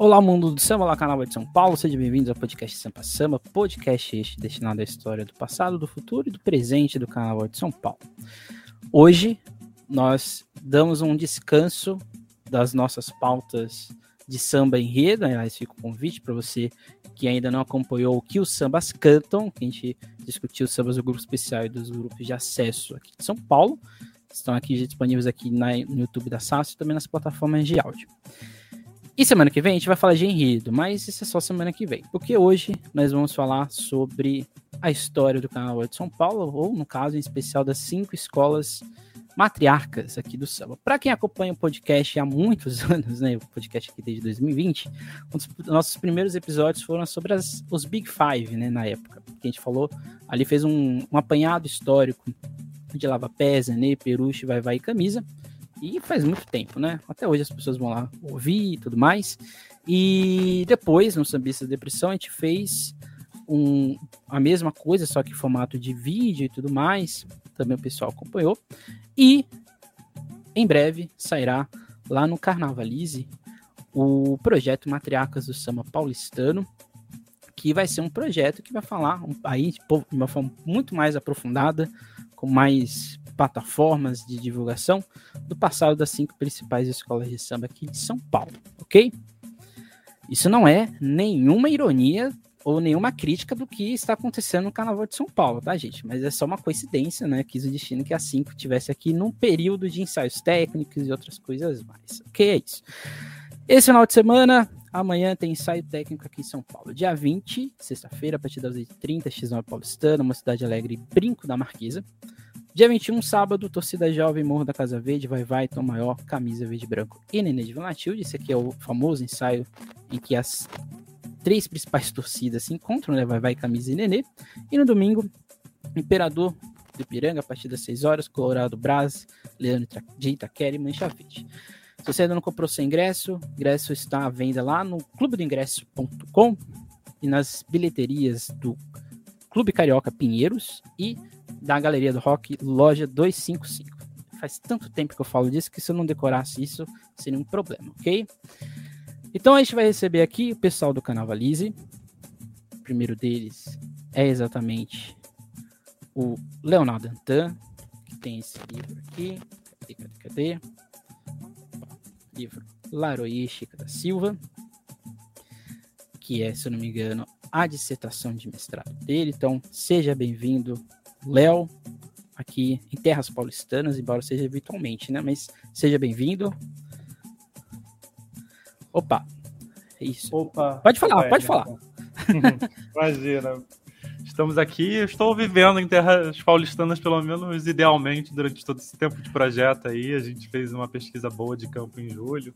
Olá, mundo do samba, olá, canal de São Paulo, sejam bem-vindos ao podcast Sampa Samba, podcast este destinado à história do passado, do futuro e do presente do canal de São Paulo. Hoje nós damos um descanso das nossas pautas de samba enredo, aliás, fica o convite para você que ainda não acompanhou o que os sambas cantam, que a gente discutiu os sambas do grupo especial e dos grupos de acesso aqui de São Paulo, estão aqui disponíveis aqui na, no YouTube da SAS e também nas plataformas de áudio. E semana que vem a gente vai falar de enredo, mas isso é só semana que vem, porque hoje nós vamos falar sobre a história do canal de São Paulo, ou no caso em especial das cinco escolas matriarcas aqui do samba. Para quem acompanha o podcast há muitos anos, né, o podcast aqui desde 2020, um dos nossos primeiros episódios foram sobre as, os Big Five, né, na época, que a gente falou, ali fez um, um apanhado histórico de Lava Pés, Nenê, Peruche, Vai Vai e Camisa, e faz muito tempo, né? Até hoje as pessoas vão lá ouvir e tudo mais. E depois, no Sambista Depressão, a gente fez um, a mesma coisa, só que em formato de vídeo e tudo mais. Também o pessoal acompanhou. E em breve sairá lá no Carnavalize o projeto Matriarcas do Samba Paulistano, que vai ser um projeto que vai falar aí de uma forma muito mais aprofundada, com mais plataformas de divulgação do passado das cinco principais escolas de samba aqui de São Paulo, ok? Isso não é nenhuma ironia ou nenhuma crítica do que está acontecendo no Carnaval de São Paulo, tá, gente? Mas é só uma coincidência, né? Quis o destino que a 5 tivesse aqui num período de ensaios técnicos e outras coisas mais. Ok, é isso. Esse final de semana, amanhã tem ensaio técnico aqui em São Paulo. Dia 20, sexta-feira, a partir das 8h30, X9 Paulistana, uma cidade alegre, Brinco da Marquesa. Dia 21, sábado, torcida jovem, Morro da Casa Verde, vai vai, Tom Maior, camisa verde branco e Nenê de Vanatilde. Esse aqui é o famoso ensaio em que as três principais torcidas se encontram, né? Vai vai, camisa e Nenê. E no domingo, Imperador do Ipiranga, a partir das 6 horas, Colorado Brás, Leandro de Itaquera e Mancha Verde. Se você ainda não comprou seu ingresso, o ingresso está à venda lá no clubedoingresso.com e nas bilheterias do Clube Carioca Pinheiros e da Galeria do Rock, loja 255. Faz tanto tempo que eu falo disso que se eu não decorasse isso, seria um problema, ok? Então a gente vai receber aqui o pessoal do canal Valise. O primeiro deles é exatamente o Leonardo Antan, que tem esse livro aqui. Cadê, cadê, cadê? Livro Laroie Chica da Silva, que é, se eu não me engano, a dissertação de mestrado dele. Então, seja bem-vindo, Léo, aqui em Terras Paulistanas, embora seja virtualmente, né? Mas seja bem-vindo. Opa, é isso. Opa. Pode falar, pode falar. Imagina. Estamos aqui, estou vivendo em terras paulistanas, pelo menos idealmente, durante todo esse tempo de projeto aí. A gente fez uma pesquisa boa de campo em julho.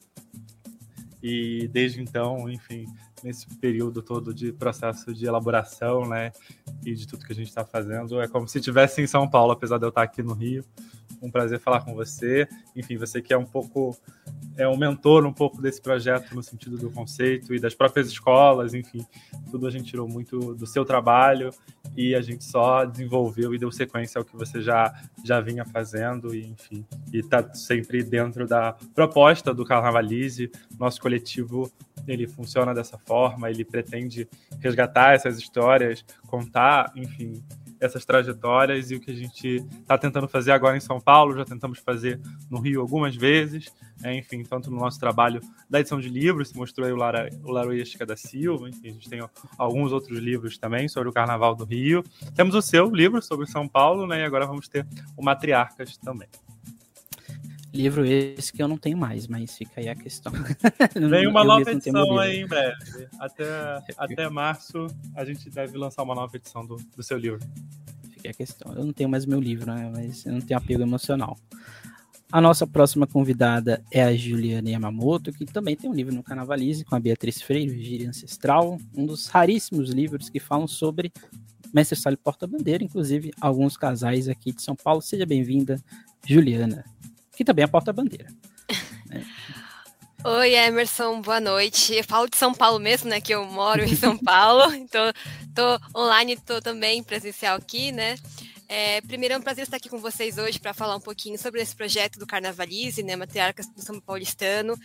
E desde então, enfim, nesse período todo de processo de elaboração, né, e de tudo que a gente está fazendo. É como se estivesse em São Paulo, apesar de eu estar aqui no Rio. Um prazer falar com você. Enfim, você que é um pouco é um mentor um pouco desse projeto no sentido do conceito e das próprias escolas, enfim, tudo a gente tirou muito do seu trabalho e a gente só desenvolveu e deu sequência ao que você já já vinha fazendo e enfim, e está sempre dentro da proposta do Carnavalize, nosso coletivo ele funciona dessa forma, ele pretende resgatar essas histórias, contar, enfim, essas trajetórias e o que a gente está tentando fazer agora em São Paulo, já tentamos fazer no Rio algumas vezes, é, enfim, tanto no nosso trabalho da edição de livros, se mostrou aí o, Lara, o Laroística da Silva, enfim, a gente tem alguns outros livros também sobre o Carnaval do Rio. Temos o seu livro sobre São Paulo, né, e agora vamos ter o Matriarcas também. Livro esse que eu não tenho mais, mas fica aí a questão. Vem uma nova edição aí em breve. Até, até março a gente deve lançar uma nova edição do, do seu livro. Fica a questão. Eu não tenho mais meu livro, né? Mas eu não tenho apego emocional. A nossa próxima convidada é a Juliana Yamamoto, que também tem um livro no Carnavalize com a Beatriz Freire, Vigília Ancestral, um dos raríssimos livros que falam sobre Mestre Sala Porta-Bandeira, inclusive alguns casais aqui de São Paulo. Seja bem-vinda, Juliana que também é porta-bandeira. Né? Oi, Emerson, boa noite. Eu falo de São Paulo mesmo, né? Que eu moro em São Paulo, então tô online, tô também presencial aqui, né? É, primeiro é um prazer estar aqui com vocês hoje para falar um pouquinho sobre esse projeto do Carnavalize, né? Matriarcas do São Paulistano.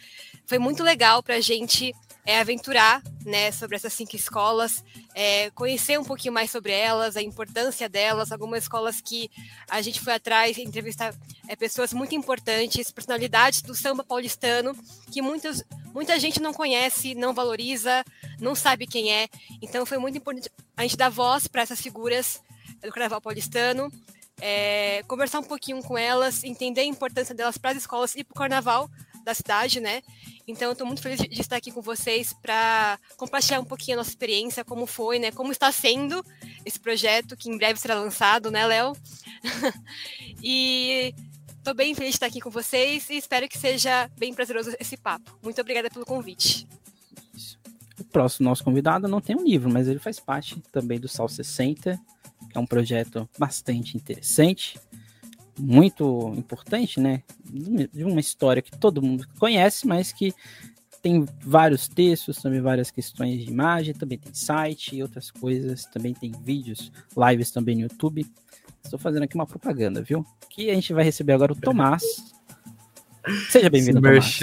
Foi muito legal para a gente é aventurar né, sobre essas cinco escolas, é, conhecer um pouquinho mais sobre elas, a importância delas, algumas escolas que a gente foi atrás, entrevistar é, pessoas muito importantes, personalidades do samba paulistano, que muitos, muita gente não conhece, não valoriza, não sabe quem é. Então foi muito importante a gente dar voz para essas figuras do carnaval paulistano, é, conversar um pouquinho com elas, entender a importância delas para as escolas e para o carnaval da cidade, né? Então, estou muito feliz de estar aqui com vocês para compartilhar um pouquinho a nossa experiência, como foi, né? Como está sendo esse projeto, que em breve será lançado, né, Léo? e estou bem feliz de estar aqui com vocês e espero que seja bem prazeroso esse papo. Muito obrigada pelo convite. O próximo nosso convidado não tem um livro, mas ele faz parte também do Sal 60, que é um projeto bastante interessante muito importante, né? De uma história que todo mundo conhece, mas que tem vários textos, também várias questões de imagem, também tem site e outras coisas, também tem vídeos, lives também no YouTube. Estou fazendo aqui uma propaganda, viu? Que a gente vai receber agora o Tomás. Seja bem-vindo, Tomás.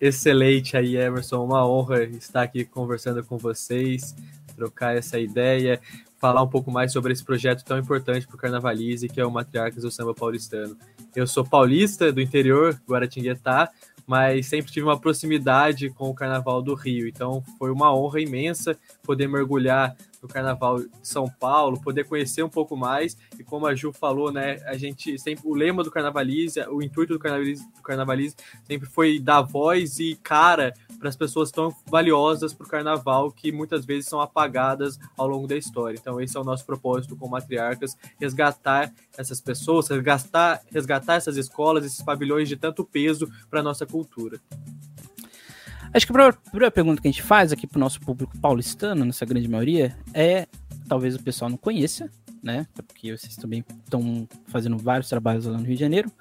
Excelente aí, Emerson. Uma honra estar aqui conversando com vocês, trocar essa ideia falar um pouco mais sobre esse projeto tão importante para o Carnavalize, que é o Matriarcas do Samba Paulistano. Eu sou paulista do interior, Guaratinguetá, mas sempre tive uma proximidade com o Carnaval do Rio, então foi uma honra imensa poder mergulhar no Carnaval de São Paulo, poder conhecer um pouco mais e como a Ju falou, né, a gente sempre o lema do Carnavalize, o intuito do Carnavalize, do Carnavalize sempre foi dar voz e cara para as pessoas tão valiosas para o Carnaval que muitas vezes são apagadas ao longo da história. Então esse é o nosso propósito com Matriarcas, resgatar essas pessoas, resgatar, resgatar essas escolas, esses pavilhões de tanto peso para nossa cultura. Acho que a primeira pergunta que a gente faz aqui para o nosso público paulistano, nessa grande maioria, é talvez o pessoal não conheça, né? Porque vocês também estão fazendo vários trabalhos lá no Rio de Janeiro.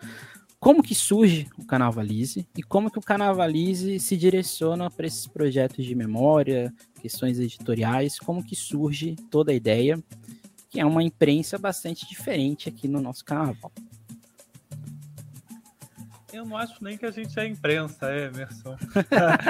Como que surge o Carnavalize e como que o Carnavalize se direciona para esses projetos de memória, questões editoriais, como que surge toda a ideia, que é uma imprensa bastante diferente aqui no nosso carnaval. Eu não acho nem que a gente é imprensa, é, Emerson.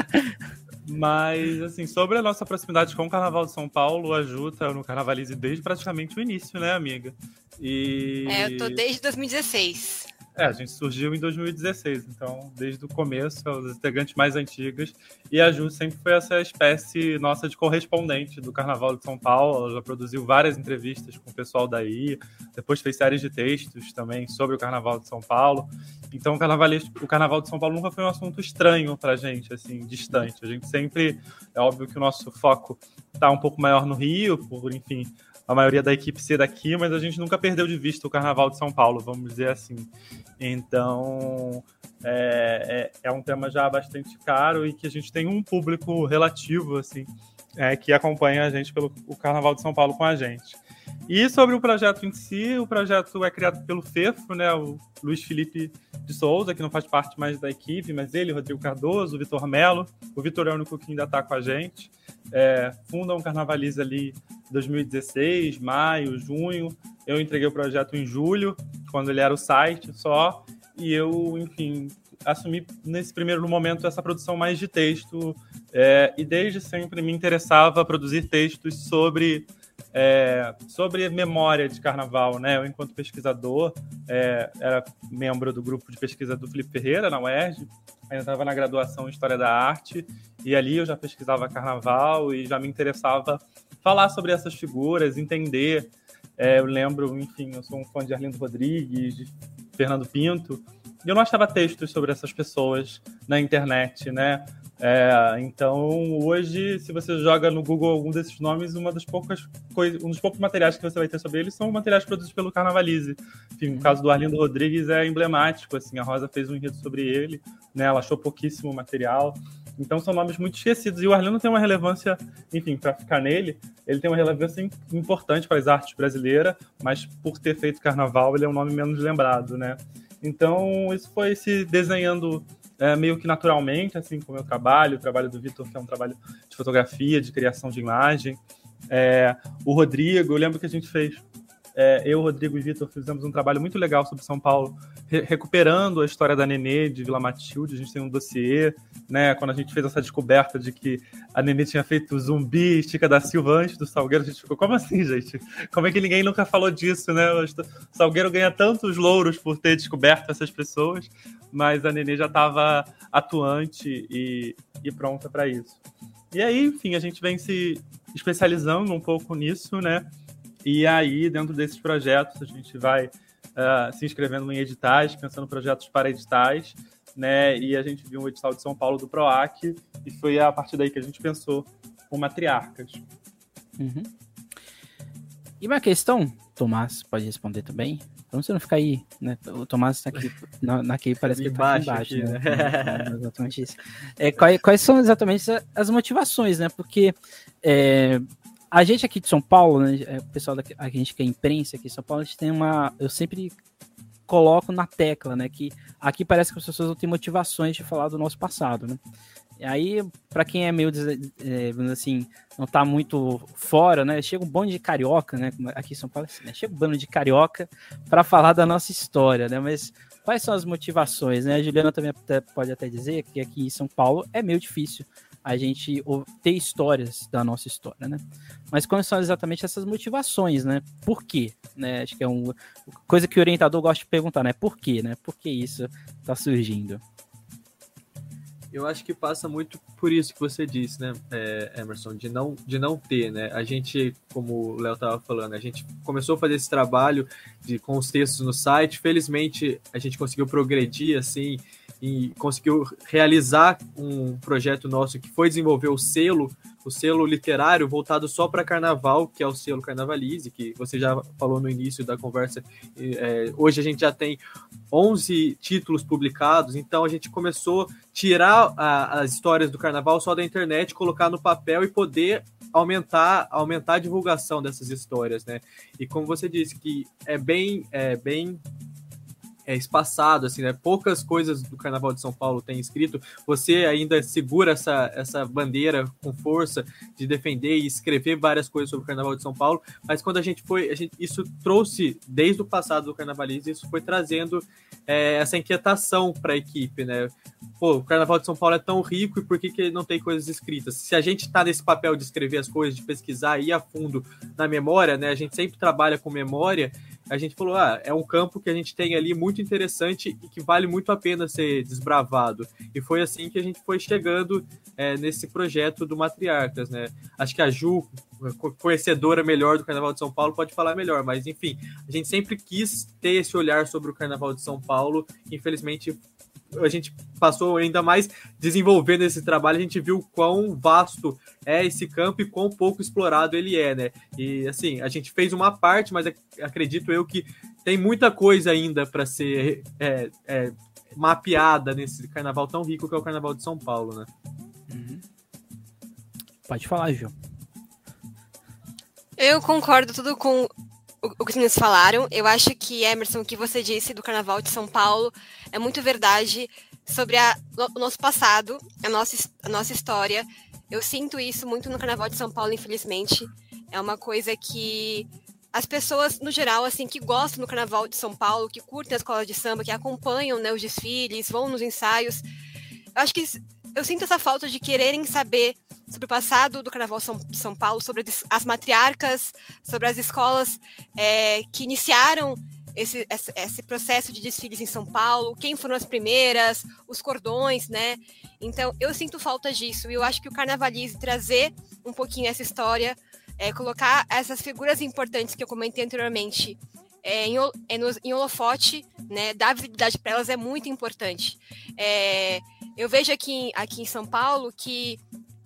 Mas, assim, sobre a nossa proximidade com o Carnaval de São Paulo, a Ju tá no Carnavalize desde praticamente o início, né, amiga? E... É, eu tô desde 2016. É, a gente surgiu em 2016, então, desde o começo, os integrantes mais antigos. E a Ju sempre foi essa espécie nossa de correspondente do Carnaval de São Paulo. Ela já produziu várias entrevistas com o pessoal daí, depois fez séries de textos também sobre o Carnaval de São Paulo. Então, o, o Carnaval de São Paulo nunca foi um assunto estranho pra gente, assim, distante. A gente sempre. É óbvio que o nosso foco está um pouco maior no Rio, por, enfim, a maioria da equipe ser daqui, mas a gente nunca perdeu de vista o Carnaval de São Paulo, vamos dizer assim. Então, é, é, é um tema já bastante caro e que a gente tem um público relativo, assim, é, que acompanha a gente pelo o Carnaval de São Paulo com a gente. E sobre o projeto em si, o projeto é criado pelo FEFO, né, o Luiz Felipe de Souza, que não faz parte mais da equipe, mas ele, Rodrigo Cardoso, o Vitor Melo, o Vitor é o único que ainda está com a gente, é, fundam o Carnavaliza ali 2016, maio, junho, eu entreguei o projeto em julho, quando ele era o site só, e eu, enfim, assumi nesse primeiro momento essa produção mais de texto, é, e desde sempre me interessava produzir textos sobre é, sobre memória de carnaval, né? Eu, enquanto pesquisador, é, era membro do grupo de pesquisa do Felipe Ferreira, na UERJ, ainda estava na graduação em História da Arte, e ali eu já pesquisava carnaval e já me interessava falar sobre essas figuras, entender. É, eu lembro, enfim, eu sou um fã de Arlindo Rodrigues, de Fernando Pinto, e eu não achava textos sobre essas pessoas na internet, né? É, então, hoje, se você joga no Google algum desses nomes, uma das poucas coisas, um dos poucos materiais que você vai ter sobre eles são materiais produzidos pelo Carnavalize. Enfim, o caso do Arlindo Rodrigues é emblemático, assim, a Rosa fez um enredo sobre ele, né? Ela achou pouquíssimo material. Então são nomes muito esquecidos. E o Arlindo tem uma relevância, enfim, para ficar nele, ele tem uma relevância importante para as artes brasileiras, mas por ter feito carnaval, ele é um nome menos lembrado, né? Então, isso foi se desenhando é, meio que naturalmente, assim, com o meu trabalho, o trabalho do Vitor, que é um trabalho de fotografia, de criação de imagem. É, o Rodrigo, eu lembro que a gente fez é, eu, Rodrigo e Vitor fizemos um trabalho muito legal sobre São Paulo, re recuperando a história da Nenê de Vila Matilde. A gente tem um dossiê, né? Quando a gente fez essa descoberta de que a Nenê tinha feito zumbi, estica da Silva antes do Salgueiro, a gente ficou, como assim, gente? Como é que ninguém nunca falou disso, né? O Salgueiro ganha tantos louros por ter descoberto essas pessoas, mas a Nenê já estava atuante e, e pronta para isso. E aí, enfim, a gente vem se especializando um pouco nisso, né? E aí, dentro desses projetos, a gente vai uh, se inscrevendo em editais, pensando em projetos para editais, né? E a gente viu um edital de São Paulo do PROAC, e foi a partir daí que a gente pensou com matriarcas. Uhum. E uma questão, Tomás pode responder também. Então você não ficar aí, né? O Tomás está aqui, na, naquele parece que está aqui embaixo, aqui, né? né? É, exatamente isso. É, quais, quais, são exatamente as motivações, né? Porque é, a gente aqui de São Paulo, né, é, o pessoal da a gente que é imprensa aqui em São Paulo, a gente tem uma. Eu sempre coloco na tecla, né? Que aqui parece que as pessoas não têm motivações de falar do nosso passado, né? E aí, para quem é meio, é, assim, não tá muito fora, né? Chega um bando de carioca, né? Aqui em São Paulo, assim, né? chega um bando de carioca para falar da nossa história, né? Mas quais são as motivações, né? A Juliana também pode até dizer que aqui em São Paulo é meio difícil a gente ter histórias da nossa história, né? Mas quais são exatamente essas motivações, né? Por quê? Né? Acho que é uma coisa que o orientador gosta de perguntar, né? Por quê, né? Por que isso está surgindo? Eu acho que passa muito por isso que você disse, né, é, Emerson, de não, de não ter, né? A gente, como o Léo estava falando, a gente começou a fazer esse trabalho de, com os textos no site. Felizmente, a gente conseguiu progredir, assim, e conseguiu realizar um projeto nosso que foi desenvolver o selo, o selo literário voltado só para carnaval, que é o selo Carnavalize, que você já falou no início da conversa. É, hoje a gente já tem 11 títulos publicados, então a gente começou a tirar a, as histórias do carnaval só da internet, colocar no papel e poder aumentar aumentar a divulgação dessas histórias, né? E como você disse que é bem é bem é, espaçado, assim, né? Poucas coisas do Carnaval de São Paulo tem escrito. Você ainda segura essa, essa bandeira com força de defender e escrever várias coisas sobre o Carnaval de São Paulo, mas quando a gente foi, a gente, isso trouxe, desde o passado do Carnavalismo, isso foi trazendo é, essa inquietação para a equipe, né? Pô, o Carnaval de São Paulo é tão rico e por que, que não tem coisas escritas? Se a gente está nesse papel de escrever as coisas, de pesquisar e ir a fundo na memória, né? A gente sempre trabalha com memória, a gente falou, ah, é um campo que a gente tem ali muito interessante e que vale muito a pena ser desbravado. E foi assim que a gente foi chegando é, nesse projeto do Matriarcas, né? Acho que a Ju, conhecedora melhor do Carnaval de São Paulo, pode falar melhor, mas enfim, a gente sempre quis ter esse olhar sobre o Carnaval de São Paulo, infelizmente a gente passou ainda mais desenvolvendo esse trabalho, a gente viu quão vasto é esse campo e quão pouco explorado ele é, né? E assim, a gente fez uma parte, mas acredito eu que tem muita coisa ainda para ser é, é, mapeada nesse carnaval tão rico que é o Carnaval de São Paulo, né? Uhum. Pode falar, Gil. Eu concordo tudo com o que vocês falaram. Eu acho que, Emerson, o que você disse do Carnaval de São Paulo é muito verdade sobre a, o nosso passado, a nossa, a nossa história. Eu sinto isso muito no Carnaval de São Paulo, infelizmente. É uma coisa que as pessoas, no geral, assim, que gostam do Carnaval de São Paulo, que curtem a escola de samba, que acompanham né, os desfiles, vão nos ensaios, eu acho que eu sinto essa falta de quererem saber sobre o passado do Carnaval São, São Paulo, sobre as matriarcas, sobre as escolas é, que iniciaram esse, esse, processo de desfiles em São Paulo, quem foram as primeiras, os cordões, né? Então, eu sinto falta disso e eu acho que o Carnavalize trazer um pouquinho essa história, é, colocar essas figuras importantes que eu comentei anteriormente é, em, é em holofote, né? Dar visibilidade para elas é muito importante. É, eu vejo aqui, aqui em São Paulo que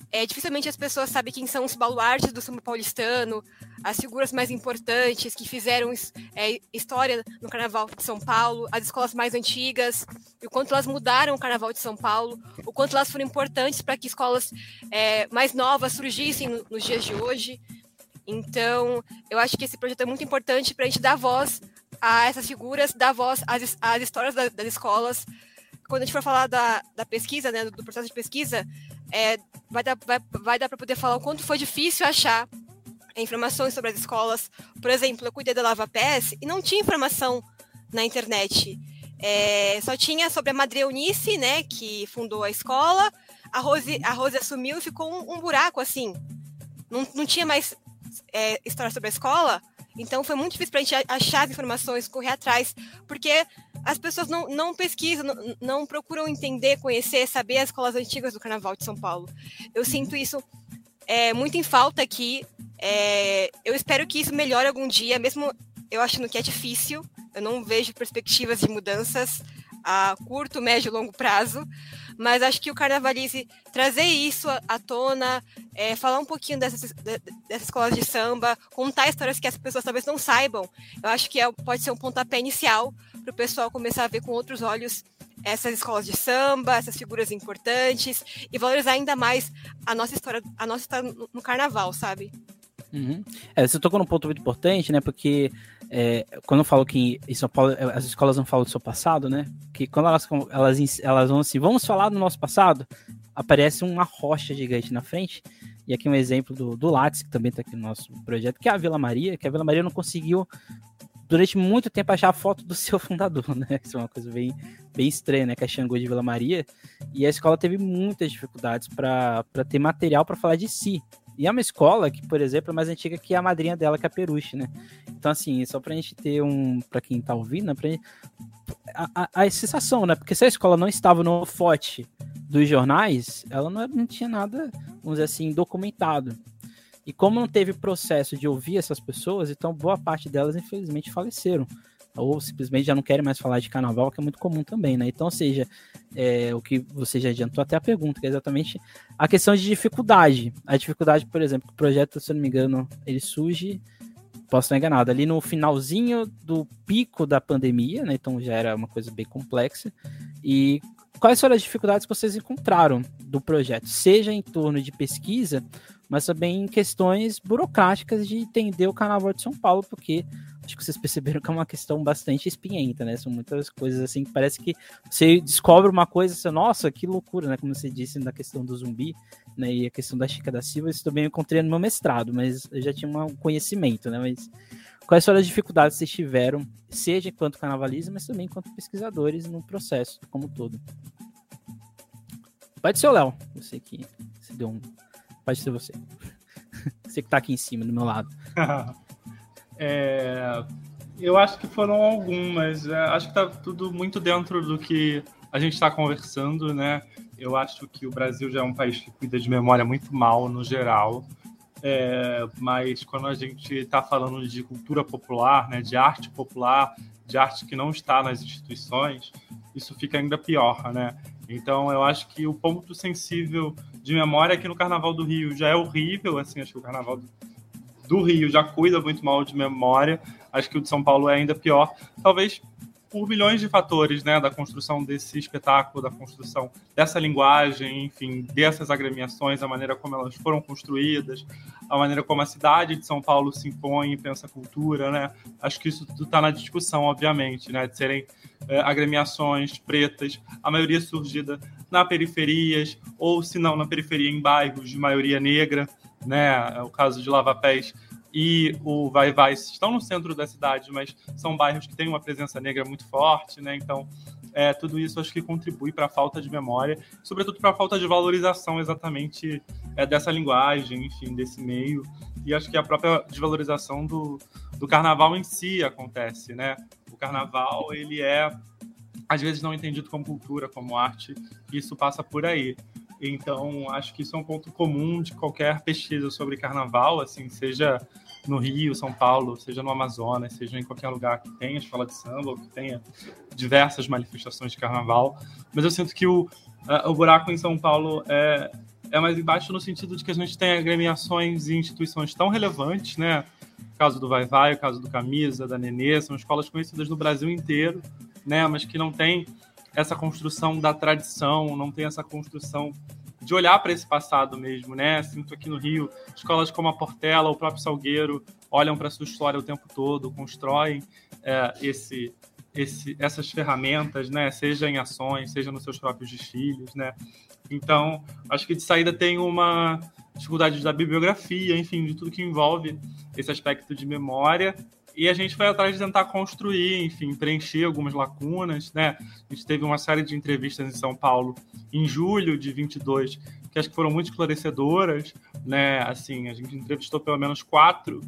é, dificilmente as pessoas sabem quem são os baluartes do samba paulistano, as figuras mais importantes que fizeram é, história no Carnaval de São Paulo, as escolas mais antigas, o quanto elas mudaram o Carnaval de São Paulo, o quanto elas foram importantes para que escolas é, mais novas surgissem no, nos dias de hoje. Então, eu acho que esse projeto é muito importante para a gente dar voz a essas figuras, dar voz às, às histórias da, das escolas. Quando a gente for falar da, da pesquisa, né, do, processo de pesquisa, é, vai dar, vai, vai dar para poder falar o quanto foi difícil achar informações sobre as escolas. Por exemplo, eu cuidei da Lava Pés e não tinha informação na internet. É, só tinha sobre a Madre Eunice, né, que fundou a escola. A Rose, a Rose assumiu e ficou um, um buraco assim. Não, não tinha mais é, história sobre a escola. Então foi muito difícil para a gente achar as informações, correr atrás, porque as pessoas não, não pesquisam, não, não, procuram entender, conhecer, saber as escolas antigas do Carnaval de São Paulo. Eu sinto isso é, muito em falta aqui. É, eu espero que isso melhore algum dia, mesmo eu achando que é difícil. Eu não vejo perspectivas de mudanças a curto, médio e longo prazo. Mas acho que o Carnavalize trazer isso à tona, é, falar um pouquinho dessas, dessas escolas de samba, contar histórias que as pessoas talvez não saibam, eu acho que é, pode ser um pontapé inicial para o pessoal começar a ver com outros olhos essas escolas de samba, essas figuras importantes e valorizar ainda mais a nossa história, a nossa história no, carnaval, sabe? Uhum. É, você tocou num ponto muito importante, né? Porque é, quando eu falo que em São Paulo as escolas não falam do seu passado, né? Que quando elas, elas, elas vão assim, vamos falar do nosso passado, aparece uma rocha gigante na frente. E aqui um exemplo do, do Lattes, que também está aqui no nosso projeto, que é a Vila Maria, que a Vila Maria não conseguiu durante muito tempo achar a foto do seu fundador, né? Isso é uma coisa bem, bem estranha, né? Que é Xangô de Vila Maria. E a escola teve muitas dificuldades para ter material para falar de si. E é uma escola que, por exemplo, é mais antiga que a madrinha dela, que é a Peruche, né? Então, assim, só pra gente ter um. para quem tá ouvindo, né? Pra gente, a, a, a, sensação, né? Porque se a escola não estava no forte dos jornais, ela não, não tinha nada, vamos dizer assim, documentado. E como não teve processo de ouvir essas pessoas, então boa parte delas, infelizmente, faleceram ou simplesmente já não querem mais falar de carnaval, que é muito comum também, né? Então, ou seja, é, o que você já adiantou até a pergunta, que é exatamente a questão de dificuldade. A dificuldade, por exemplo, o projeto, se eu não me engano, ele surge, posso estar enganado, ali no finalzinho do pico da pandemia, né? Então já era uma coisa bem complexa. E quais foram as dificuldades que vocês encontraram do projeto? Seja em torno de pesquisa, mas também em questões burocráticas de entender o Carnaval de São Paulo, porque acho que vocês perceberam que é uma questão bastante espinhenta, né? São muitas coisas assim que parece que você descobre uma coisa, você, nossa, que loucura, né? Como você disse na questão do zumbi, né? E a questão da Chica da Silva, isso também eu encontrei no meu mestrado, mas eu já tinha um conhecimento, né? Mas quais foram as dificuldades que vocês tiveram, seja enquanto carnavalista, mas também enquanto pesquisadores no processo como um todo? Pode ser o Léo, você que se deu um. Pode ser você. você que tá aqui em cima, do meu lado. É, eu acho que foram algumas. É, acho que está tudo muito dentro do que a gente está conversando, né? Eu acho que o Brasil já é um país que cuida de memória muito mal no geral. É, mas quando a gente está falando de cultura popular, né, de arte popular, de arte que não está nas instituições, isso fica ainda pior, né? Então eu acho que o ponto sensível de memória aqui no Carnaval do Rio já é horrível, assim, acho que o Carnaval do do Rio já cuida muito mal de memória, acho que o de São Paulo é ainda pior, talvez por milhões de fatores, né, da construção desse espetáculo, da construção dessa linguagem, enfim, dessas agremiações, a maneira como elas foram construídas, a maneira como a cidade de São Paulo se impõe e pensa cultura, né? Acho que isso tudo está na discussão, obviamente, né, de serem é, agremiações pretas, a maioria surgida na periferias ou, se não, na periferia em bairros de maioria negra, né? O caso de Lava Pés e o Vai Vai estão no centro da cidade, mas são bairros que têm uma presença negra muito forte, né? Então, é, tudo isso acho que contribui para a falta de memória, sobretudo para a falta de valorização exatamente é, dessa linguagem, enfim, desse meio. E acho que a própria desvalorização do, do carnaval em si acontece, né? O carnaval, ele é, às vezes, não entendido como cultura, como arte, e isso passa por aí. Então, acho que isso é um ponto comum de qualquer pesquisa sobre carnaval, assim, seja no Rio, São Paulo, seja no Amazonas, seja em qualquer lugar que tenha escola de samba, ou que tenha diversas manifestações de carnaval. Mas eu sinto que o, o buraco em São Paulo é, é mais embaixo no sentido de que a gente tem agremiações e instituições tão relevantes, né? O caso do Vai Vai, o caso do Camisa, da Nenê, são escolas conhecidas no Brasil inteiro, né? Mas que não tem essa construção da tradição, não tem essa construção de olhar para esse passado mesmo, né? Sinto aqui no Rio, escolas como a Portela, o próprio Salgueiro, olham para a sua história o tempo todo, constroem é, esse, esse, essas ferramentas, né? Seja em ações, seja nos seus próprios desfiles, né? Então, acho que de saída tem uma dificuldades da bibliografia, enfim, de tudo que envolve esse aspecto de memória. E a gente foi atrás de tentar construir, enfim, preencher algumas lacunas, né? A gente teve uma série de entrevistas em São Paulo em julho de 22, que acho que foram muito esclarecedoras, né? Assim, a gente entrevistou pelo menos quatro,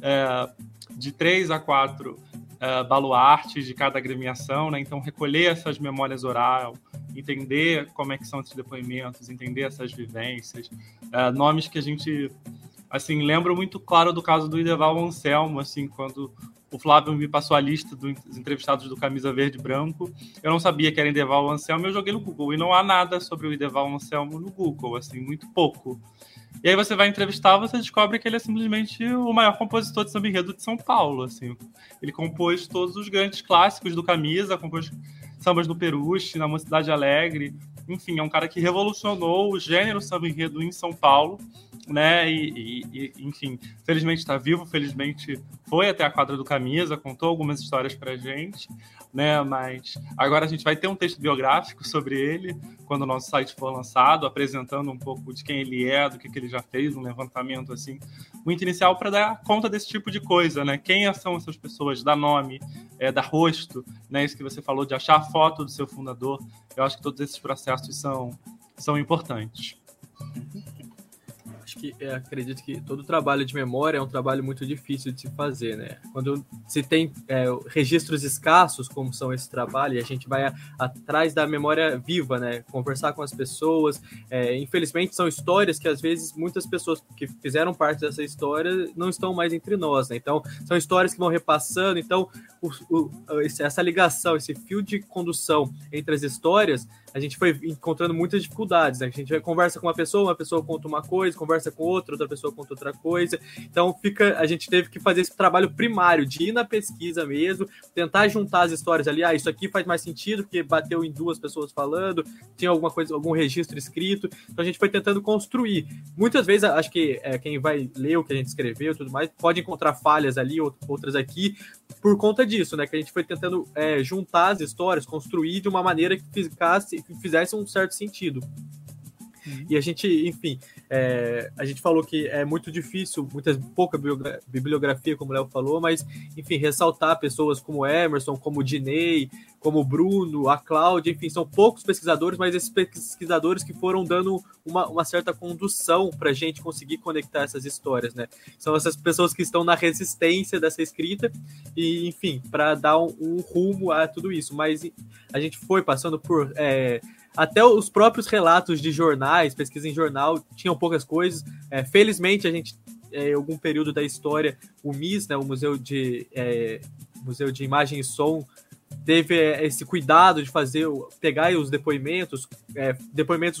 é, de três a quatro é, baluartes de cada agremiação, né? Então, recolher essas memórias oral, entender como é que são esses depoimentos, entender essas vivências, é, nomes que a gente assim lembro muito claro do caso do Ideval Anselmo, assim quando o Flávio me passou a lista dos entrevistados do Camisa Verde e Branco, eu não sabia que era Ideval Anselmo, eu joguei no Google e não há nada sobre o Ideval Anselmo no Google, assim muito pouco. E aí você vai entrevistar, você descobre que ele é simplesmente o maior compositor de samba enredo de São Paulo, assim. Ele compôs todos os grandes clássicos do Camisa, compôs sambas do Peruche, na Mocidade Alegre. Enfim, é um cara que revolucionou o gênero samba enredo em São Paulo, né? E, e, e enfim, felizmente está vivo, felizmente foi até a quadra do Camisa, contou algumas histórias pra gente, né? Mas agora a gente vai ter um texto biográfico sobre ele quando o nosso site for lançado, apresentando um pouco de quem ele é, do que, que ele já fez, um levantamento assim, muito inicial para dar conta desse tipo de coisa, né? Quem são essas pessoas, dar nome, é, dar rosto, né? Isso que você falou de achar a foto do seu fundador. Eu acho que todos esses processos são, são importantes. Acho que é, acredito que todo trabalho de memória é um trabalho muito difícil de se fazer, né? Quando se tem é, registros escassos, como são esse trabalho, a gente vai a, atrás da memória viva, né? Conversar com as pessoas. É, infelizmente, são histórias que às vezes muitas pessoas que fizeram parte dessa história não estão mais entre nós, né? Então, são histórias que vão repassando. Então, o, o, essa ligação, esse fio de condução entre as histórias a gente foi encontrando muitas dificuldades, né? A gente conversa com uma pessoa, uma pessoa conta uma coisa, conversa com outra, outra pessoa conta outra coisa. Então fica, a gente teve que fazer esse trabalho primário de ir na pesquisa mesmo, tentar juntar as histórias ali. Ah, isso aqui faz mais sentido porque bateu em duas pessoas falando, tinha alguma coisa, algum registro escrito. Então a gente foi tentando construir. Muitas vezes acho que é, quem vai ler o que a gente escreveu, tudo mais, pode encontrar falhas ali, outras aqui, por conta disso, né? Que a gente foi tentando é, juntar as histórias, construir de uma maneira que ficasse que fizesse um certo sentido. Uhum. E a gente, enfim, é, a gente falou que é muito difícil, muitas pouca bibliografia, como o Léo falou, mas, enfim, ressaltar pessoas como Emerson, como Dinei, como Bruno, a Cláudia, enfim, são poucos pesquisadores, mas esses pesquisadores que foram dando uma, uma certa condução para a gente conseguir conectar essas histórias, né? São essas pessoas que estão na resistência dessa escrita e, enfim, para dar um, um, rumo a tudo isso. Mas a gente foi passando por é, até os próprios relatos de jornais, pesquisa em jornal, tinham poucas coisas. É, felizmente, a gente, é, em algum período da história, o MIS, né, o Museu de, é, Museu de Imagem e Som, teve é, esse cuidado de fazer, pegar os depoimentos. É, depoimentos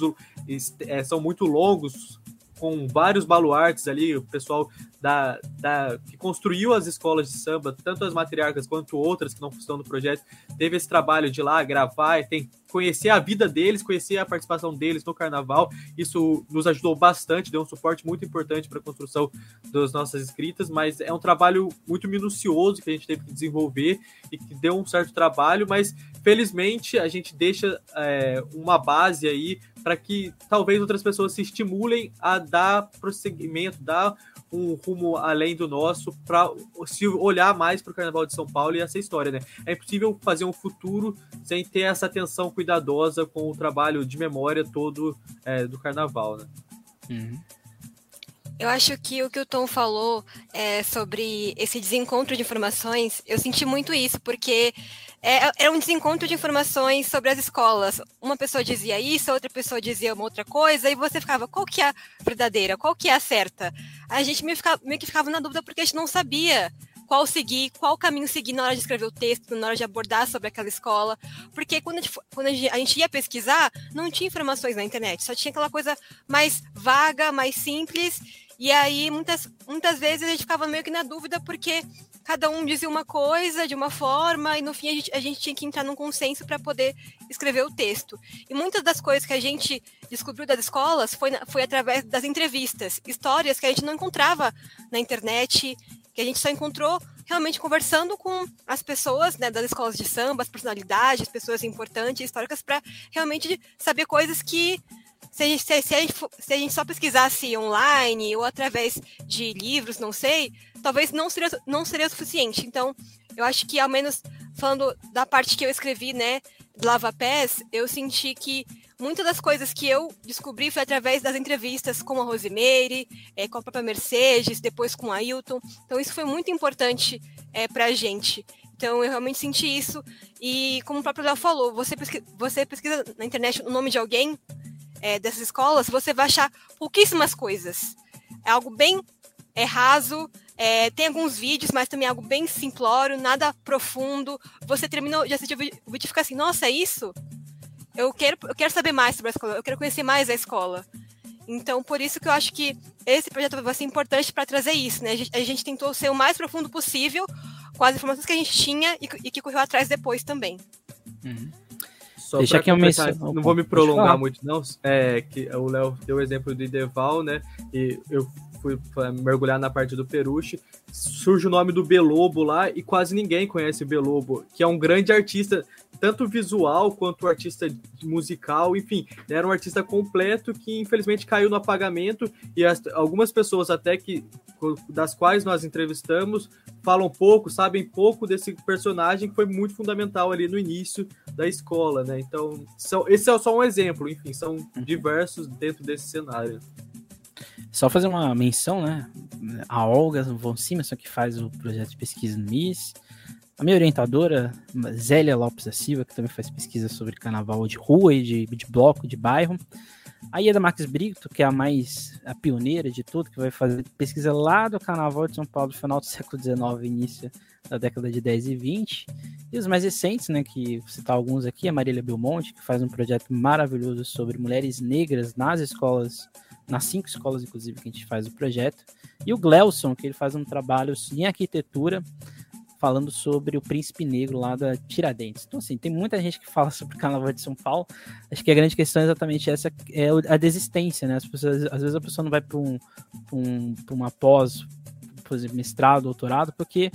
é, são muito longos, com vários baluartes ali, o pessoal da, da, que construiu as escolas de samba, tanto as matriarcas quanto outras que não estão no projeto, teve esse trabalho de ir lá gravar, tem conhecer a vida deles, conhecer a participação deles no carnaval. Isso nos ajudou bastante, deu um suporte muito importante para a construção das nossas escritas, mas é um trabalho muito minucioso que a gente teve que desenvolver e que deu um certo trabalho, mas felizmente a gente deixa é, uma base aí para que talvez outras pessoas se estimulem a dar prosseguimento, dar um rumo além do nosso para se olhar mais para o Carnaval de São Paulo e essa história, né? É impossível fazer um futuro sem ter essa atenção cuidadosa com o trabalho de memória todo é, do Carnaval, né? Uhum. Eu acho que o que o Tom falou é, sobre esse desencontro de informações, eu senti muito isso, porque é, era um desencontro de informações sobre as escolas. Uma pessoa dizia isso, outra pessoa dizia uma outra coisa, e você ficava, qual que é a verdadeira, qual que é a certa? A gente meio, meio que ficava na dúvida porque a gente não sabia qual seguir, qual caminho seguir na hora de escrever o texto, na hora de abordar sobre aquela escola. Porque quando a gente, quando a gente ia pesquisar, não tinha informações na internet, só tinha aquela coisa mais vaga, mais simples. E aí, muitas, muitas vezes, a gente ficava meio que na dúvida, porque cada um dizia uma coisa de uma forma, e no fim a gente, a gente tinha que entrar num consenso para poder escrever o texto. E muitas das coisas que a gente descobriu das escolas foi, foi através das entrevistas, histórias que a gente não encontrava na internet, que a gente só encontrou realmente conversando com as pessoas né, das escolas de samba, as personalidades, pessoas importantes, históricas, para realmente saber coisas que se a, gente, se, a gente, se a gente só pesquisasse online ou através de livros, não sei, talvez não seria, não seria suficiente. Então, eu acho que, ao menos falando da parte que eu escrevi, né, Lava Pés, eu senti que muitas das coisas que eu descobri foi através das entrevistas com a Rosemary, é, com a própria Mercedes, depois com a Ailton. Então, isso foi muito importante é, para a gente. Então, eu realmente senti isso. E, como o próprio Léo falou, você, pesquisa, você pesquisa na internet o nome de alguém é, dessas escolas, você vai achar pouquíssimas coisas. É algo bem é, raso, é, tem alguns vídeos, mas também algo bem simplório, nada profundo. Você terminou de assistir o vídeo e fica assim, nossa, é isso? Eu quero, eu quero saber mais sobre a escola, eu quero conhecer mais a escola. Então, por isso que eu acho que esse projeto vai ser importante para trazer isso, né? A gente, a gente, tentou ser o mais profundo possível com as informações que a gente tinha e, e que correu atrás depois também. Uhum. Só Deixa aqui eu Não vou me prolongar muito, não. É que o Léo deu o exemplo do Ideval, né? E eu fui mergulhar na parte do Peruche, surge o nome do Belobo lá e quase ninguém conhece Belobo, que é um grande artista, tanto visual quanto artista musical, enfim, era um artista completo que infelizmente caiu no apagamento e as, algumas pessoas até que das quais nós entrevistamos falam pouco, sabem pouco desse personagem que foi muito fundamental ali no início da escola, né? Então, são, esse é só um exemplo, enfim, são uhum. diversos dentro desse cenário. Só fazer uma menção, né? A Olga von Simonson, que faz o projeto de pesquisa no MIS. A minha orientadora, Zélia Lopes da Silva, que também faz pesquisa sobre carnaval de rua e de, de bloco, de bairro. A Ieda Marques Brito, que é a mais a pioneira de tudo, que vai fazer pesquisa lá do Carnaval de São Paulo final do século XIX, início da década de 10 e 20. E os mais recentes, né, que citar alguns aqui, a Marília Belmonte, que faz um projeto maravilhoso sobre mulheres negras nas escolas nas cinco escolas, inclusive, que a gente faz o projeto. E o Glelson, que ele faz um trabalho em arquitetura, falando sobre o príncipe negro lá da Tiradentes. Então, assim, tem muita gente que fala sobre o Carnaval de São Paulo. Acho que a grande questão é exatamente essa, é a desistência, né? As pessoas, às vezes a pessoa não vai para um, um, uma pós, por exemplo, mestrado, doutorado, porque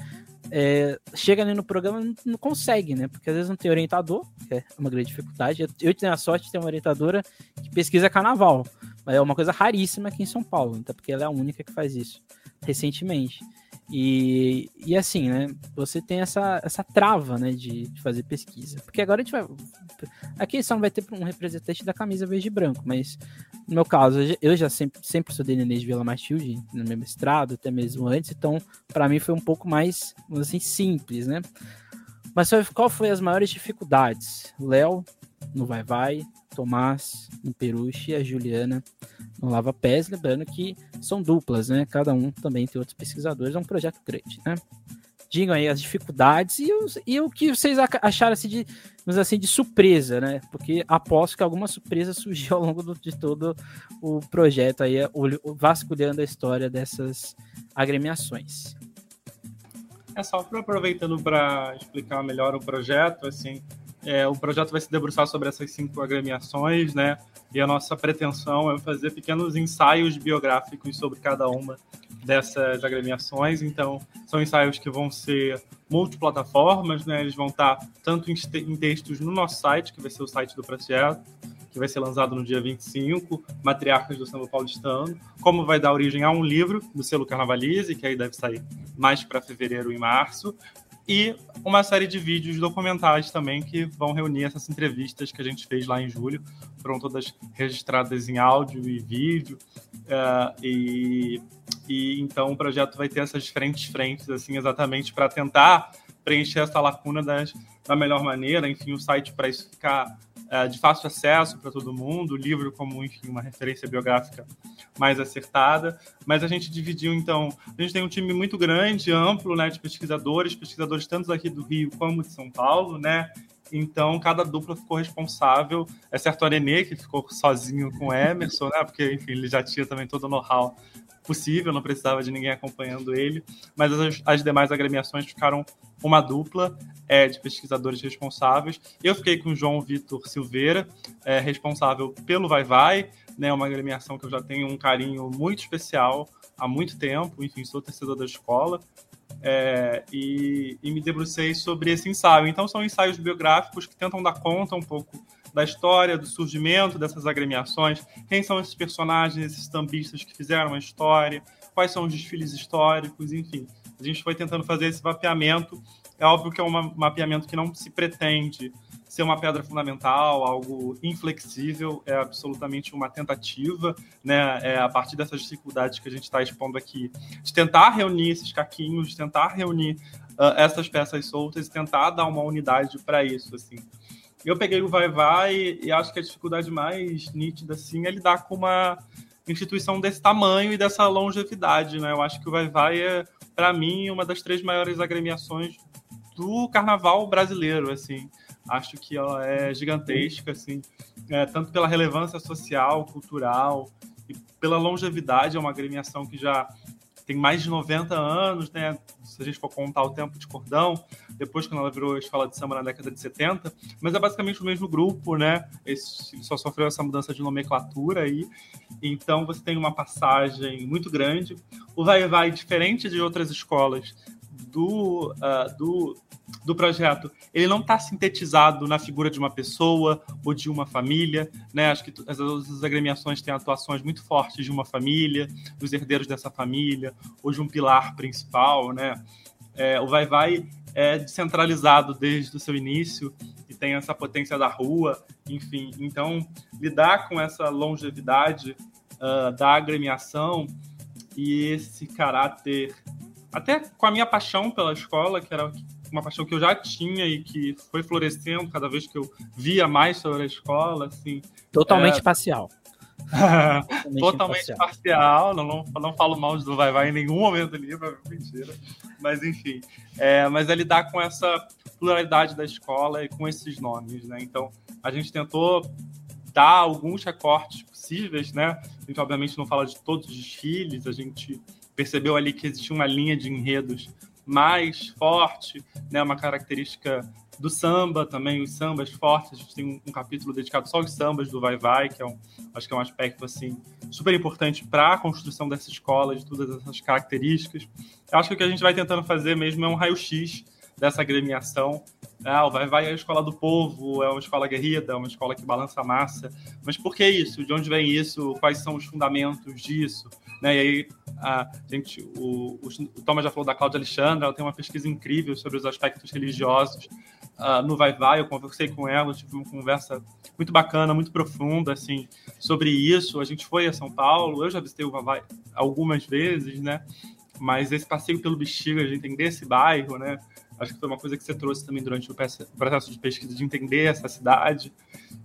é, chega ali no programa não, não consegue, né? Porque às vezes não tem orientador, que é uma grande dificuldade. Eu, eu tenho a sorte de ter uma orientadora que pesquisa carnaval, mas é uma coisa raríssima aqui em São Paulo, até porque ela é a única que faz isso recentemente. E, e assim, né? Você tem essa, essa trava, né? De, de, fazer pesquisa. Porque agora a gente vai. Aqui só não vai ter um representante da camisa verde e branco, mas no meu caso, eu já sempre, sempre estudei no Inês Vila Matilde, no meu mestrado, até mesmo antes, então para mim foi um pouco mais, assim, simples, né? Mas qual foi as maiores dificuldades? Léo, no Vai Vai, Tomás, no Peruche e a Juliana no Lava Pés, lembrando que são duplas, né? Cada um também tem outros pesquisadores, é um projeto grande, né? Digam aí as dificuldades e, os, e o que vocês acharam assim de, assim, de surpresa, né? Porque aposto que alguma surpresa surgiu ao longo do, de todo o projeto aí, o, vasculhando a história dessas agremiações. É só aproveitando para explicar melhor o projeto, assim, é, o projeto vai se debruçar sobre essas cinco agremiações, né? E a nossa pretensão é fazer pequenos ensaios biográficos sobre cada uma dessas agremiações. Então, são ensaios que vão ser multiplataformas, né? Eles vão estar tanto em textos no nosso site, que vai ser o site do projeto, que vai ser lançado no dia 25, Matriarcas do Samba Paulistano, como vai dar origem a um livro do selo Carnavalize, que aí deve sair mais para fevereiro e março, e uma série de vídeos documentais também que vão reunir essas entrevistas que a gente fez lá em julho. Foram todas registradas em áudio e vídeo. Uh, e, e então o projeto vai ter essas diferentes frentes, assim, exatamente para tentar preencher essa lacuna das, da melhor maneira. Enfim, o site para isso ficar uh, de fácil acesso para todo mundo, o livro como, enfim, uma referência biográfica mais acertada, mas a gente dividiu, então, a gente tem um time muito grande, amplo, né, de pesquisadores, pesquisadores tanto aqui do Rio como de São Paulo, né, então cada dupla ficou responsável, exceto o Arenê, que ficou sozinho com o Emerson, né, porque, enfim, ele já tinha também todo o know-how possível, não precisava de ninguém acompanhando ele, mas as, as demais agremiações ficaram uma dupla é, de pesquisadores responsáveis. Eu fiquei com o João Vitor Silveira, é, responsável pelo Vai Vai, né, uma agremiação que eu já tenho um carinho muito especial há muito tempo, enfim, sou torcedor da escola, é, e, e, me debrucei sobre esse ensaio. Então, são ensaios biográficos que tentam dar conta um pouco da história, do surgimento dessas agremiações, quem são esses personagens, esses tambistas que fizeram a história, quais são os desfiles históricos, enfim. A gente foi tentando fazer esse mapeamento. É óbvio que é um mapeamento que não se pretende ser uma pedra fundamental, algo inflexível, é absolutamente uma tentativa, né? É a partir dessas dificuldades que a gente está expondo aqui, de tentar reunir esses caquinhos, de tentar reunir uh, essas peças soltas e tentar dar uma unidade para isso, assim. Eu peguei o Vai Vai e acho que a dificuldade mais nítida, assim, é lidar com uma instituição desse tamanho e dessa longevidade, né? Eu acho que o Vai Vai é, para mim, uma das três maiores agremiações do carnaval brasileiro, assim. Acho que ela é gigantesca, assim, é, tanto pela relevância social, cultural e pela longevidade. É uma agremiação que já tem mais de 90 anos, né? Se a gente for contar o tempo de cordão, depois que ela virou a escola de samba na década de 70, mas é basicamente o mesmo grupo, né? Só sofreu essa mudança de nomenclatura aí. Então você tem uma passagem muito grande. O Vai Vai, diferente de outras escolas, do, uh, do, do projeto, ele não está sintetizado na figura de uma pessoa ou de uma família, né? Acho que as, as agremiações têm atuações muito fortes de uma família, dos herdeiros dessa família, ou de um pilar principal, né? É, o Vai Vai é descentralizado desde o seu início e tem essa potência da rua, enfim. Então, lidar com essa longevidade uh, da agremiação e esse caráter até com a minha paixão pela escola, que era uma paixão que eu já tinha e que foi florescendo cada vez que eu via mais sobre a escola, assim. Totalmente é... parcial. Totalmente, Totalmente parcial, não, não, não falo mal do Vai Vai em nenhum momento do livro, é mentira. Mas enfim, é, mas é lidar com essa pluralidade da escola e com esses nomes, né? Então, a gente tentou dar alguns recortes possíveis, né? A gente obviamente não fala de todos os desfiles, a gente percebeu ali que existia uma linha de enredos mais forte, né, uma característica do samba também, os sambas fortes. A gente tem um, capítulo dedicado só aos sambas do Vai Vai, que é um, acho que é um aspecto assim super importante para a construção dessa escola, de todas essas características. Eu acho que o que a gente vai tentando fazer mesmo é um raio-x dessa agremiação. Ah, o Vai Vai é a escola do povo, é uma escola guerrida, é uma escola que balança a massa. Mas por que isso? De onde vem isso? Quais são os fundamentos disso? Né? E aí, a gente, o, o, Thomas já falou da Cláudia Alexandra, ela tem uma pesquisa incrível sobre os aspectos religiosos uh, no Vai Vai, eu conversei com ela, tive uma conversa muito bacana, muito profunda, assim, sobre isso. A gente foi a São Paulo, eu já visitei o Vai Vai algumas vezes, né? Mas esse passeio pelo Bexiga, de entender esse bairro, né? Acho que foi uma coisa que você trouxe também durante o processo de pesquisa, de entender essa cidade.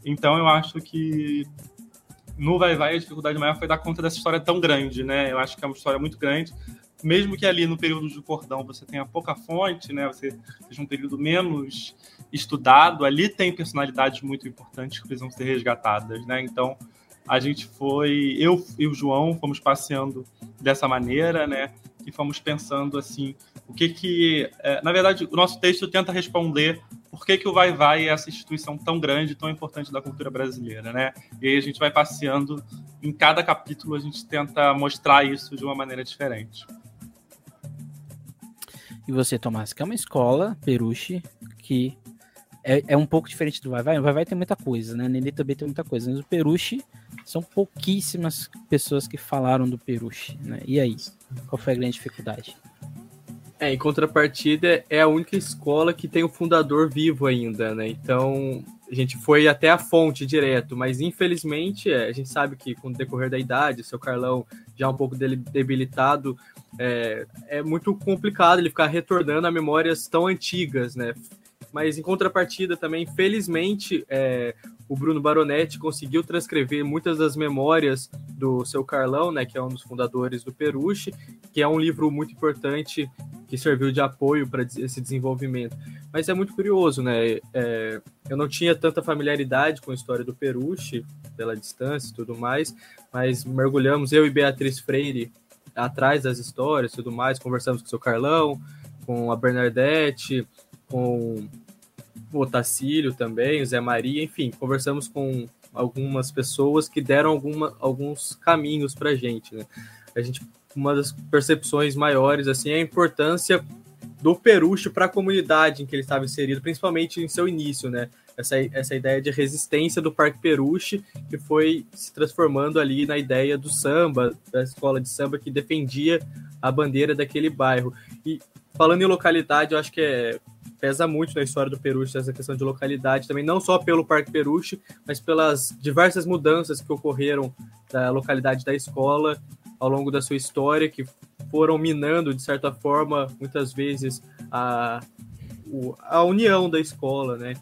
Então, eu acho que no Vai Vai a dificuldade maior foi dar conta dessa história tão grande, né? Eu acho que é uma história muito grande. Mesmo que ali no período de cordão você tenha pouca fonte, né? Você seja um período menos estudado, ali tem personalidades muito importantes que precisam ser resgatadas, né? Então, a gente foi, eu e o João fomos passeando dessa maneira, né? E fomos pensando assim, o que que, é, na verdade, o nosso texto tenta responder por que, que o Vai Vai é essa instituição tão grande, tão importante da cultura brasileira, né? E aí a gente vai passeando, em cada capítulo a gente tenta mostrar isso de uma maneira diferente. E você, Tomás, que é uma escola, Peruche, que é, é um pouco diferente do Vai Vai. O Vai Vai tem muita coisa, né? Nenê também tem muita coisa. Mas o Peruche, são pouquíssimas pessoas que falaram do Peruche, né? E aí, qual foi a grande dificuldade? É, em contrapartida, é a única escola que tem o fundador vivo ainda, né? Então, a gente foi até a fonte direto, mas infelizmente, é, a gente sabe que com o decorrer da idade, seu Carlão já um pouco debilitado, é, é muito complicado ele ficar retornando a memórias tão antigas, né? Mas em contrapartida também, felizmente, é, o Bruno Baronetti conseguiu transcrever muitas das memórias do seu Carlão, né, que é um dos fundadores do Peruche, que é um livro muito importante que serviu de apoio para esse desenvolvimento. Mas é muito curioso, né? É, eu não tinha tanta familiaridade com a história do Peruche, pela distância e tudo mais, mas mergulhamos, eu e Beatriz Freire, atrás das histórias e tudo mais, conversamos com o seu Carlão, com a Bernadette, com o Otacílio também, o Zé Maria, enfim, conversamos com algumas pessoas que deram alguma, alguns caminhos para a gente, né? A gente, uma das percepções maiores, assim, é a importância do Peruche para a comunidade em que ele estava inserido, principalmente em seu início, né? essa, essa ideia de resistência do Parque Peruche, que foi se transformando ali na ideia do samba, da escola de samba que defendia a bandeira daquele bairro. E falando em localidade, eu acho que é, pesa muito na história do Peruche essa questão de localidade também, não só pelo Parque Peruche, mas pelas diversas mudanças que ocorreram da localidade da escola ao longo da sua história, que foram minando, de certa forma, muitas vezes, a, a união da escola, né?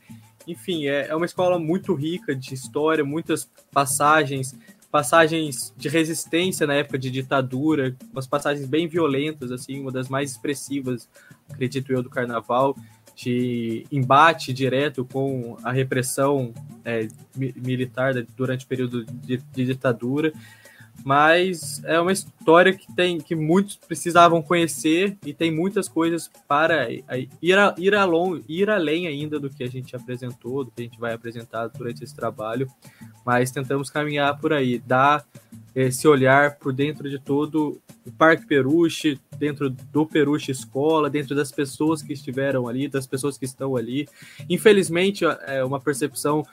Enfim, é, é uma escola muito rica de história, muitas passagens, passagens de resistência na época de ditadura, umas passagens bem violentas, assim, uma das mais expressivas, acredito eu, do carnaval, de embate direto com a repressão é, militar durante o período de, de ditadura mas é uma história que tem que muitos precisavam conhecer e tem muitas coisas para ir, a, ir, a long, ir além ainda do que a gente apresentou, do que a gente vai apresentar durante esse trabalho, mas tentamos caminhar por aí, dar esse olhar por dentro de todo o Parque Peruche, dentro do Peruche Escola, dentro das pessoas que estiveram ali, das pessoas que estão ali. Infelizmente, é uma percepção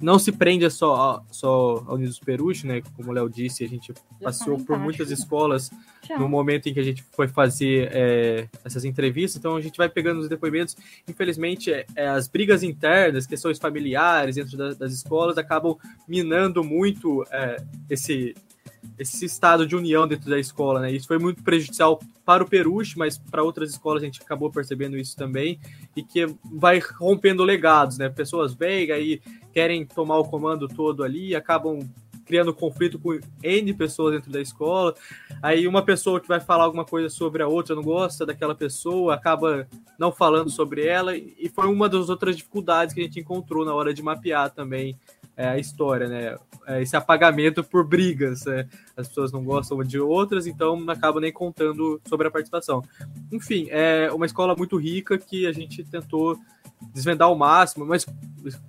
não se prende só, só ao Unidos Peruche, né? Como o Léo disse, a gente passou por muitas escolas no momento em que a gente foi fazer é, essas entrevistas, então a gente vai pegando os depoimentos. Infelizmente, é, é as brigas internas, questões familiares dentro da, das escolas acabam minando muito é, esse, esse estado de união dentro da escola, né? Isso foi muito prejudicial para o Peruche, mas para outras escolas a gente acabou percebendo isso também, e que vai rompendo legados, né? Pessoas vêm aí querem tomar o comando todo ali, acabam criando conflito com N pessoas dentro da escola. Aí uma pessoa que vai falar alguma coisa sobre a outra não gosta daquela pessoa, acaba não falando sobre ela, e foi uma das outras dificuldades que a gente encontrou na hora de mapear também é, a história, né? É, esse apagamento por brigas. Né? As pessoas não gostam de outras, então não acabam nem contando sobre a participação. Enfim, é uma escola muito rica que a gente tentou desvendar ao máximo, mas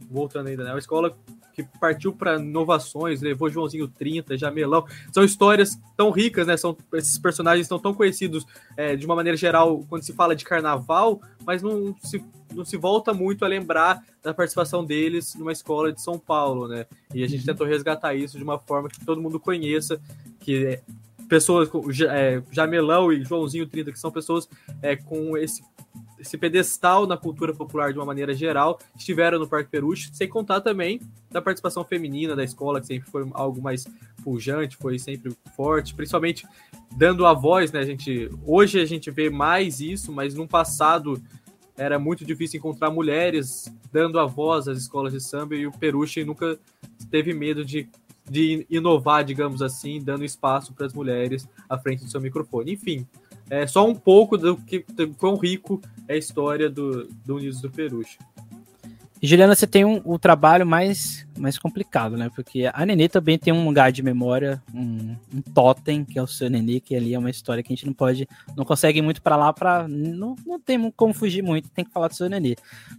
voltando ainda, né? Uma escola que partiu para inovações, levou Joãozinho 30, Jamelão. São histórias tão ricas, né? São, esses personagens estão tão conhecidos é, de uma maneira geral quando se fala de carnaval, mas não se, não se volta muito a lembrar da participação deles numa escola de São Paulo, né? E a gente uhum. tentou resgatar isso de uma forma que todo mundo conheça, que é, pessoas, é, Jamelão e Joãozinho 30, que são pessoas é, com esse esse pedestal na cultura popular de uma maneira geral, estiveram no Parque Peruche, sem contar também da participação feminina da escola, que sempre foi algo mais pujante, foi sempre forte, principalmente dando a voz, né? A gente, hoje a gente vê mais isso, mas no passado era muito difícil encontrar mulheres dando a voz às escolas de samba e o Peruche nunca teve medo de, de inovar, digamos assim, dando espaço para as mulheres à frente do seu microfone. Enfim, é só um pouco do que do quão rico é a história do, do Unidos do Peruche. Juliana, você tem um, o trabalho mais, mais complicado, né? Porque a Nenê também tem um lugar de memória, um, um totem, que é o seu Nenê, que ali é uma história que a gente não pode, não consegue ir muito para lá, para não, não tem como fugir muito, tem que falar do seu Nenê.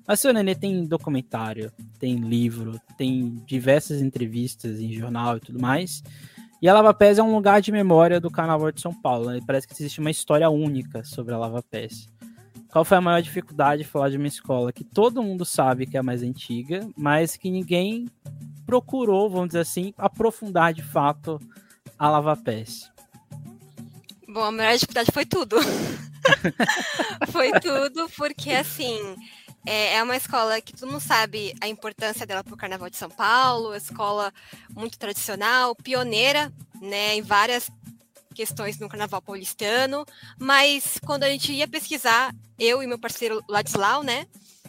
Mas seu Nenê tem documentário, tem livro, tem diversas entrevistas em jornal e tudo mais. E a Lava Pés é um lugar de memória do Carnaval de São Paulo. Né? Parece que existe uma história única sobre a Lava Pés. Qual foi a maior dificuldade de falar de uma escola que todo mundo sabe que é a mais antiga, mas que ninguém procurou, vamos dizer assim, aprofundar de fato a Lava Pés? Bom, a maior dificuldade foi tudo. foi tudo, porque assim, é, é uma escola que tu não sabe a importância dela para o Carnaval de São Paulo, escola muito tradicional, pioneira, né, em várias questões no Carnaval paulistano, mas quando a gente ia pesquisar, eu e meu parceiro Ladislau, né,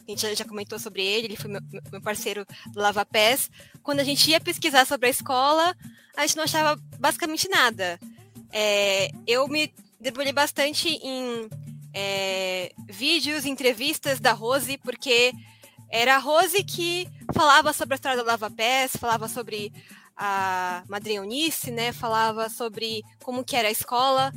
a gente já, comentou sobre ele, ele foi meu, meu parceiro do Lava Pés, quando a gente ia pesquisar sobre a escola, a gente não achava basicamente nada. É, eu me debulhei bastante em é, vídeos, entrevistas da Rose, porque era a Rose que falava sobre a história da Lava Pés, falava sobre a Madrinha Eunice, né? Falava sobre como que era a escola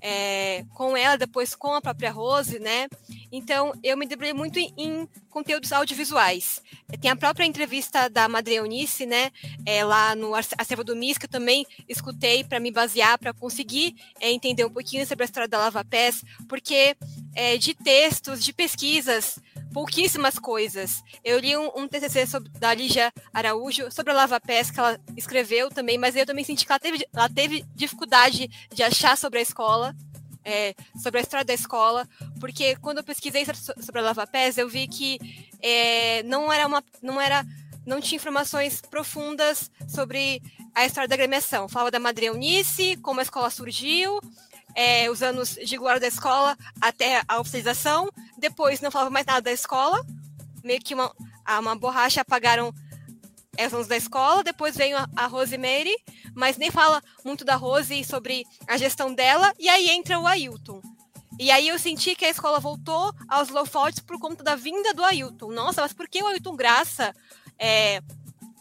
é, com ela, depois com a própria Rose, né? Então, eu me debrucei muito em, em, conteúdos audiovisuais. Tem a própria entrevista da Madre Eunice, né? É, lá no acervo do MIS, que eu também escutei para me basear, para conseguir é, entender um pouquinho sobre a história da Lava Pés, porque é, de textos, de pesquisas, pouquíssimas coisas. Eu li um, um TCC sobre, da Lígia Araújo sobre a Lava Pés, que ela escreveu também, mas eu também senti que ela teve, ela teve dificuldade de achar sobre a escola, é, sobre a história da escola, porque quando eu pesquisei sobre a Lava Pés, eu vi que é, não era uma. Não era não tinha informações profundas sobre a história da agremiação. Falava da Madre Eunice, como a escola surgiu, é, os anos de glória da escola até a oficialização. Depois não falava mais nada da escola, meio que uma, uma borracha apagaram os anos da escola. Depois veio a, a Rosemary, mas nem fala muito da Rose sobre a gestão dela. E aí entra o Ailton. E aí eu senti que a escola voltou aos low por conta da vinda do Ailton. Nossa, mas por que o Ailton Graça é,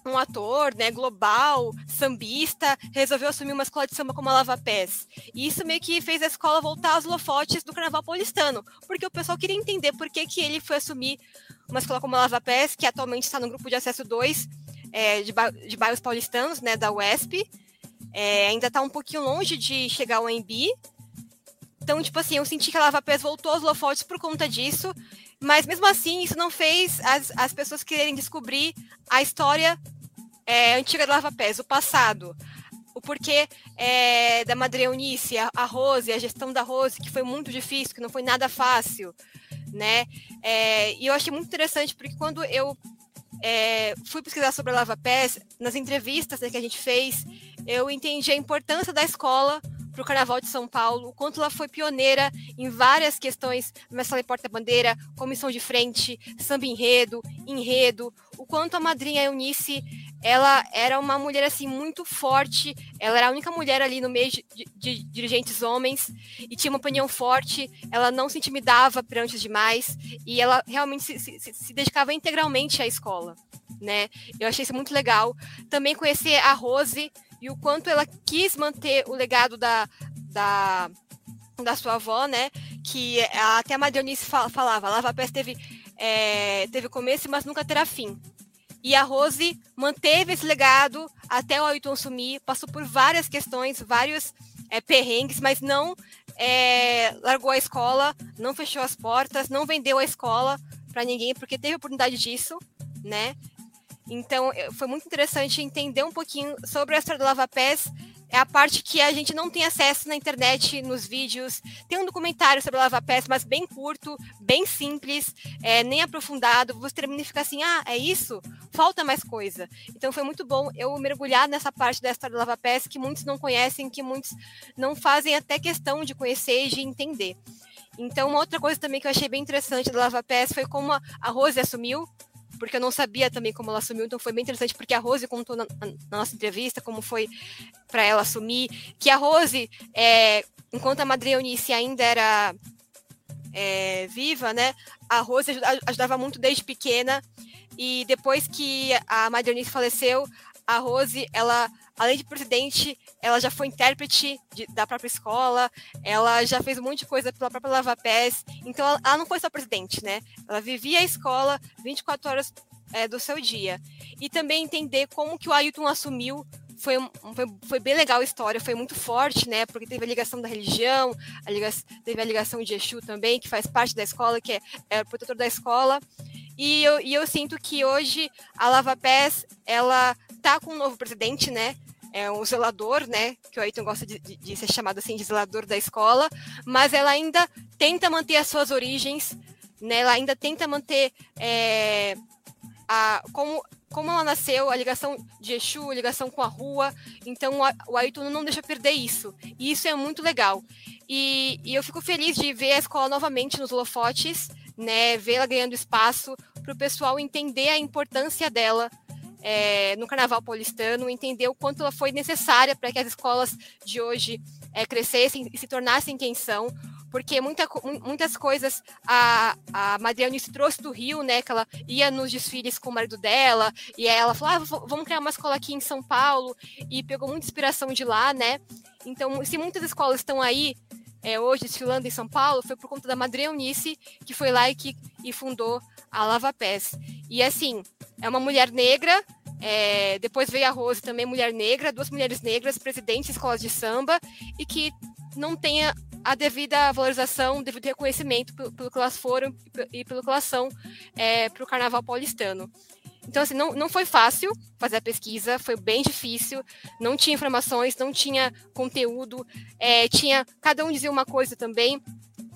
um ator, né, global, sambista, resolveu assumir uma escola de samba como a Lava Pés. E isso meio que fez a escola voltar aos lofotes do carnaval paulistano, porque o pessoal queria entender por que, que ele foi assumir uma escola como a Lava Pés, que atualmente está no grupo de acesso 2 é, de, ba de bairros paulistanos, né, da UESP. É, ainda está um pouquinho longe de chegar ao AMB. Então, tipo assim, eu senti que a Lava Pés voltou aos lofotes por conta disso. Mas mesmo assim, isso não fez as, as pessoas quererem descobrir a história é, antiga da Lava Pés, o passado. O porquê é, da Madre Eunice, a, a Rose, a gestão da Rose, que foi muito difícil, que não foi nada fácil, né? É, e eu achei muito interessante, porque quando eu é, fui pesquisar sobre a Lava Pés, nas entrevistas né, que a gente fez, eu entendi a importância da escola para o Carnaval de São Paulo, o quanto ela foi pioneira em várias questões, Mestre Porta-Bandeira, comissão de frente, samba enredo, enredo, o quanto a madrinha Eunice, ela era uma mulher assim muito forte, ela era a única mulher ali no meio de, de, dirigentes homens e tinha uma opinião forte, ela não se intimidava perante os demais e ela realmente se, se, se dedicava integralmente à escola, né? Eu achei isso muito legal. Também conhecer a Rose, e o quanto ela quis manter o legado da, da, da sua avó, né? Que até a Madonice falava, Lava Pés teve, é, teve começo, mas nunca terá fim. E a Rose manteve esse legado até o Ailton sumir, passou por várias questões, vários é, perrengues, mas não é, largou a escola, não fechou as portas, não vendeu a escola para ninguém, porque teve oportunidade disso, né? Então, foi muito interessante entender um pouquinho sobre a história do Lava Pés. É a parte que a gente não tem acesso na internet, nos vídeos. Tem um documentário sobre Lava Pés, mas bem curto, bem simples, é, nem aprofundado. Você termina e fica assim, ah, é isso? Falta mais coisa. Então, foi muito bom eu mergulhar nessa parte da história do Lava Pés que muitos não conhecem, que muitos não fazem até questão de conhecer e de entender. Então, uma outra coisa também que eu achei bem interessante do Lava Pés foi como a Rose assumiu porque eu não sabia também como ela assumiu, então foi bem interessante, porque a Rose contou na, na nossa entrevista como foi para ela assumir, que a Rose, é, enquanto a Madre Eunice ainda era é, viva, né, a Rose ajudava muito desde pequena, e depois que a Madre Eunice faleceu, a Rose, ela, além de presidente, ela já foi intérprete de, da própria escola, ela já fez um monte de coisa pela própria Lava Pés, então ela, ela, não foi só presidente, né? Ela vivia a escola 24 horas é, do seu dia. E também entender como que o Ailton assumiu foi, foi, foi, bem legal a história, foi muito forte, né? Porque teve a ligação da religião, a ligação, teve a ligação de Exu também, que faz parte da escola, que é, é o protetor da escola. E eu, e eu sinto que hoje a Lava Pés, ela tá com um novo presidente, né? É um zelador, né? Que o Ayrton gosta de, de, de, ser chamado assim de zelador da escola, mas ela ainda tenta manter as suas origens, né? Ela ainda tenta manter é, a, como, como ela nasceu, a ligação de Exu, a ligação com a rua. Então o Ayrton não deixa perder isso. E isso é muito legal. E, e eu fico feliz de ver a escola novamente nos holofotes, né? Vê-la ganhando espaço para o pessoal entender a importância dela é, no Carnaval Paulistano, entender o quanto ela foi necessária para que as escolas de hoje é, crescessem e se tornassem quem são, porque muita, muitas coisas a, a Madriane se trouxe do Rio, né? Que ela ia nos desfiles com o marido dela, e ela falou: ah, vamos criar uma escola aqui em São Paulo, e pegou muita inspiração de lá, né? Então, se muitas escolas estão aí é, hoje desfilando em São Paulo, foi por conta da Madre Eunice, que foi lá e que e fundou a Lava Pés. E assim, é uma mulher negra, é, depois veio a Rose, também mulher negra, duas mulheres negras, presidentes de escolas de samba, e que não tenha a devida valorização, o devido reconhecimento pelo, pelo que elas foram e pelo que elas são é, para o carnaval paulistano. Então, assim, não, não foi fácil fazer a pesquisa, foi bem difícil, não tinha informações, não tinha conteúdo, é, tinha. Cada um dizia uma coisa também.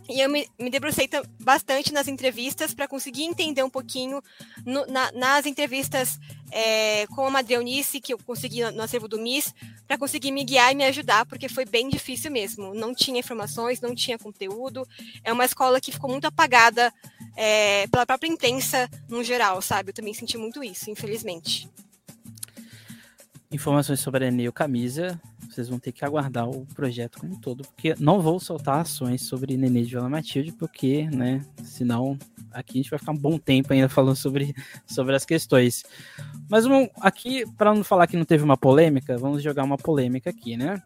E eu me, me debrucei bastante nas entrevistas para conseguir entender um pouquinho no, na, nas entrevistas é, com a Madre Eunice, que eu consegui no acervo do MIS, para conseguir me guiar e me ajudar, porque foi bem difícil mesmo. Não tinha informações, não tinha conteúdo. É uma escola que ficou muito apagada é, pela própria imprensa no geral, sabe? Eu também senti muito isso, infelizmente. Informações sobre a Enel Camisa, vocês vão ter que aguardar o projeto como um todo, porque não vou soltar ações sobre Nenê de Vila Matilde, porque, né, senão aqui a gente vai ficar um bom tempo ainda falando sobre, sobre as questões. Mas um, aqui, para não falar que não teve uma polêmica, vamos jogar uma polêmica aqui, né?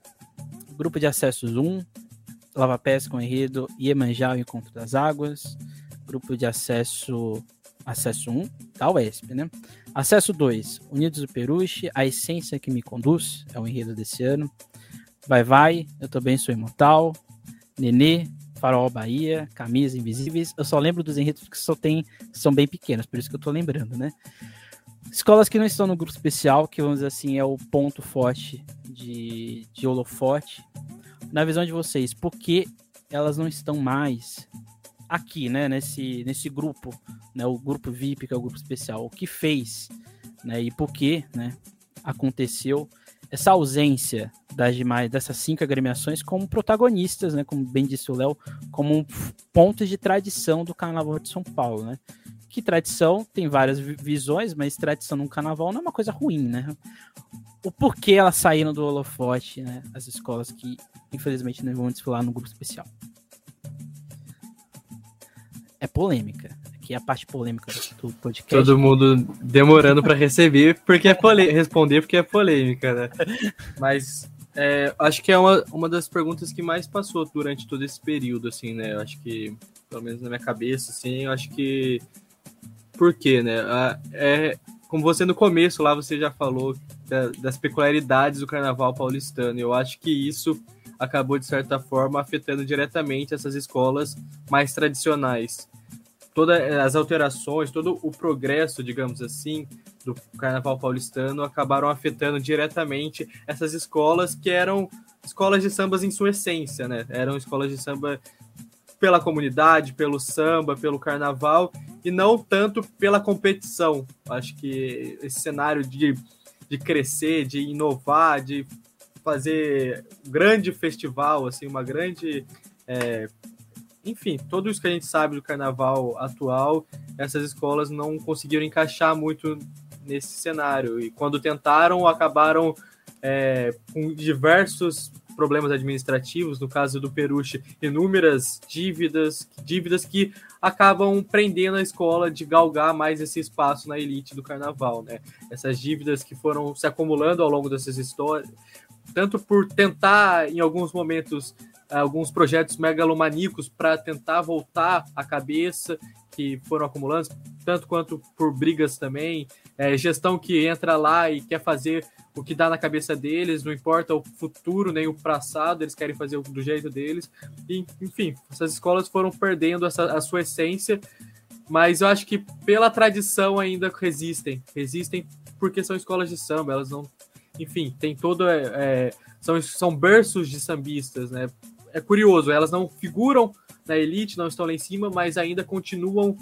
Grupo de acessos 1, Lava Pés com enredo Iemanjá, o Encontro das Águas. Grupo de acesso, acesso 1, da UESP, né? Acesso 2, Unidos do Peruche, A Essência que Me Conduz, é o enredo desse ano. Vai Vai, Eu Também Sou Imortal, Nenê, Farol Bahia, Camisas Invisíveis. Eu só lembro dos enredos que só tem, são bem pequenos, por isso que eu tô lembrando, né? Escolas que não estão no grupo especial, que vamos dizer assim, é o ponto forte de, de holofote. Na visão de vocês, por que elas não estão mais aqui, né, nesse, nesse grupo, né, o grupo VIP, que é o grupo especial, o que fez, né, e por que, né, aconteceu essa ausência das demais dessas cinco agremiações como protagonistas, né, como bem disse o Léo, como pontos de tradição do Carnaval de São Paulo, né? Que tradição tem várias visões, mas tradição num carnaval não é uma coisa ruim, né? O porquê elas saíram do holofote, né? As escolas que infelizmente não vão desfilar no grupo especial é polêmica. Aqui é a parte polêmica do podcast. Todo mundo demorando para receber porque é pole... responder porque é polêmica, né? Mas é, acho que é uma, uma das perguntas que mais passou durante todo esse período, assim, né? Eu acho que, pelo menos na minha cabeça, assim, eu acho que. Por quê, né? É, como você no começo lá, você já falou da, das peculiaridades do carnaval paulistano. Eu acho que isso acabou, de certa forma, afetando diretamente essas escolas mais tradicionais. Todas as alterações, todo o progresso, digamos assim, do carnaval paulistano acabaram afetando diretamente essas escolas que eram escolas de sambas em sua essência, né? Eram escolas de samba pela comunidade, pelo samba, pelo carnaval e não tanto pela competição. Acho que esse cenário de, de crescer, de inovar, de fazer um grande festival, assim, uma grande. É, enfim, tudo isso que a gente sabe do carnaval atual, essas escolas não conseguiram encaixar muito nesse cenário. E quando tentaram, acabaram é, com diversos problemas administrativos, no caso do Peruche, inúmeras dívidas, dívidas que acabam prendendo a escola de galgar mais esse espaço na elite do carnaval, né? Essas dívidas que foram se acumulando ao longo dessas histórias, tanto por tentar, em alguns momentos, alguns projetos megalomaníacos para tentar voltar a cabeça que foram acumulando, tanto quanto por brigas também, é, gestão que entra lá e quer fazer o que dá na cabeça deles, não importa o futuro nem o passado, eles querem fazer do jeito deles. E, enfim, essas escolas foram perdendo essa, a sua essência, mas eu acho que pela tradição ainda resistem. Resistem porque são escolas de samba, elas não enfim, tem todo. É, é, são, são berços de sambistas, né? É curioso, elas não figuram na elite, não estão lá em cima, mas ainda continuam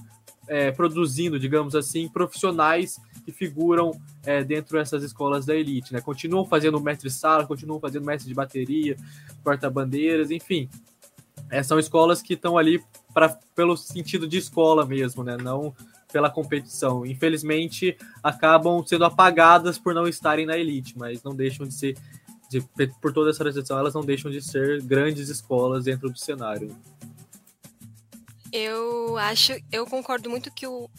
é, produzindo, digamos assim, profissionais que figuram é, dentro dessas escolas da elite, né? Continuam fazendo mestre-sala, continuam fazendo mestre de bateria, porta-bandeiras, enfim. É, são escolas que estão ali pra, pelo sentido de escola mesmo, né? Não pela competição. Infelizmente, acabam sendo apagadas por não estarem na elite, mas não deixam de ser, de, por toda essa tradição, elas não deixam de ser grandes escolas dentro do cenário. Eu acho, eu concordo muito que o,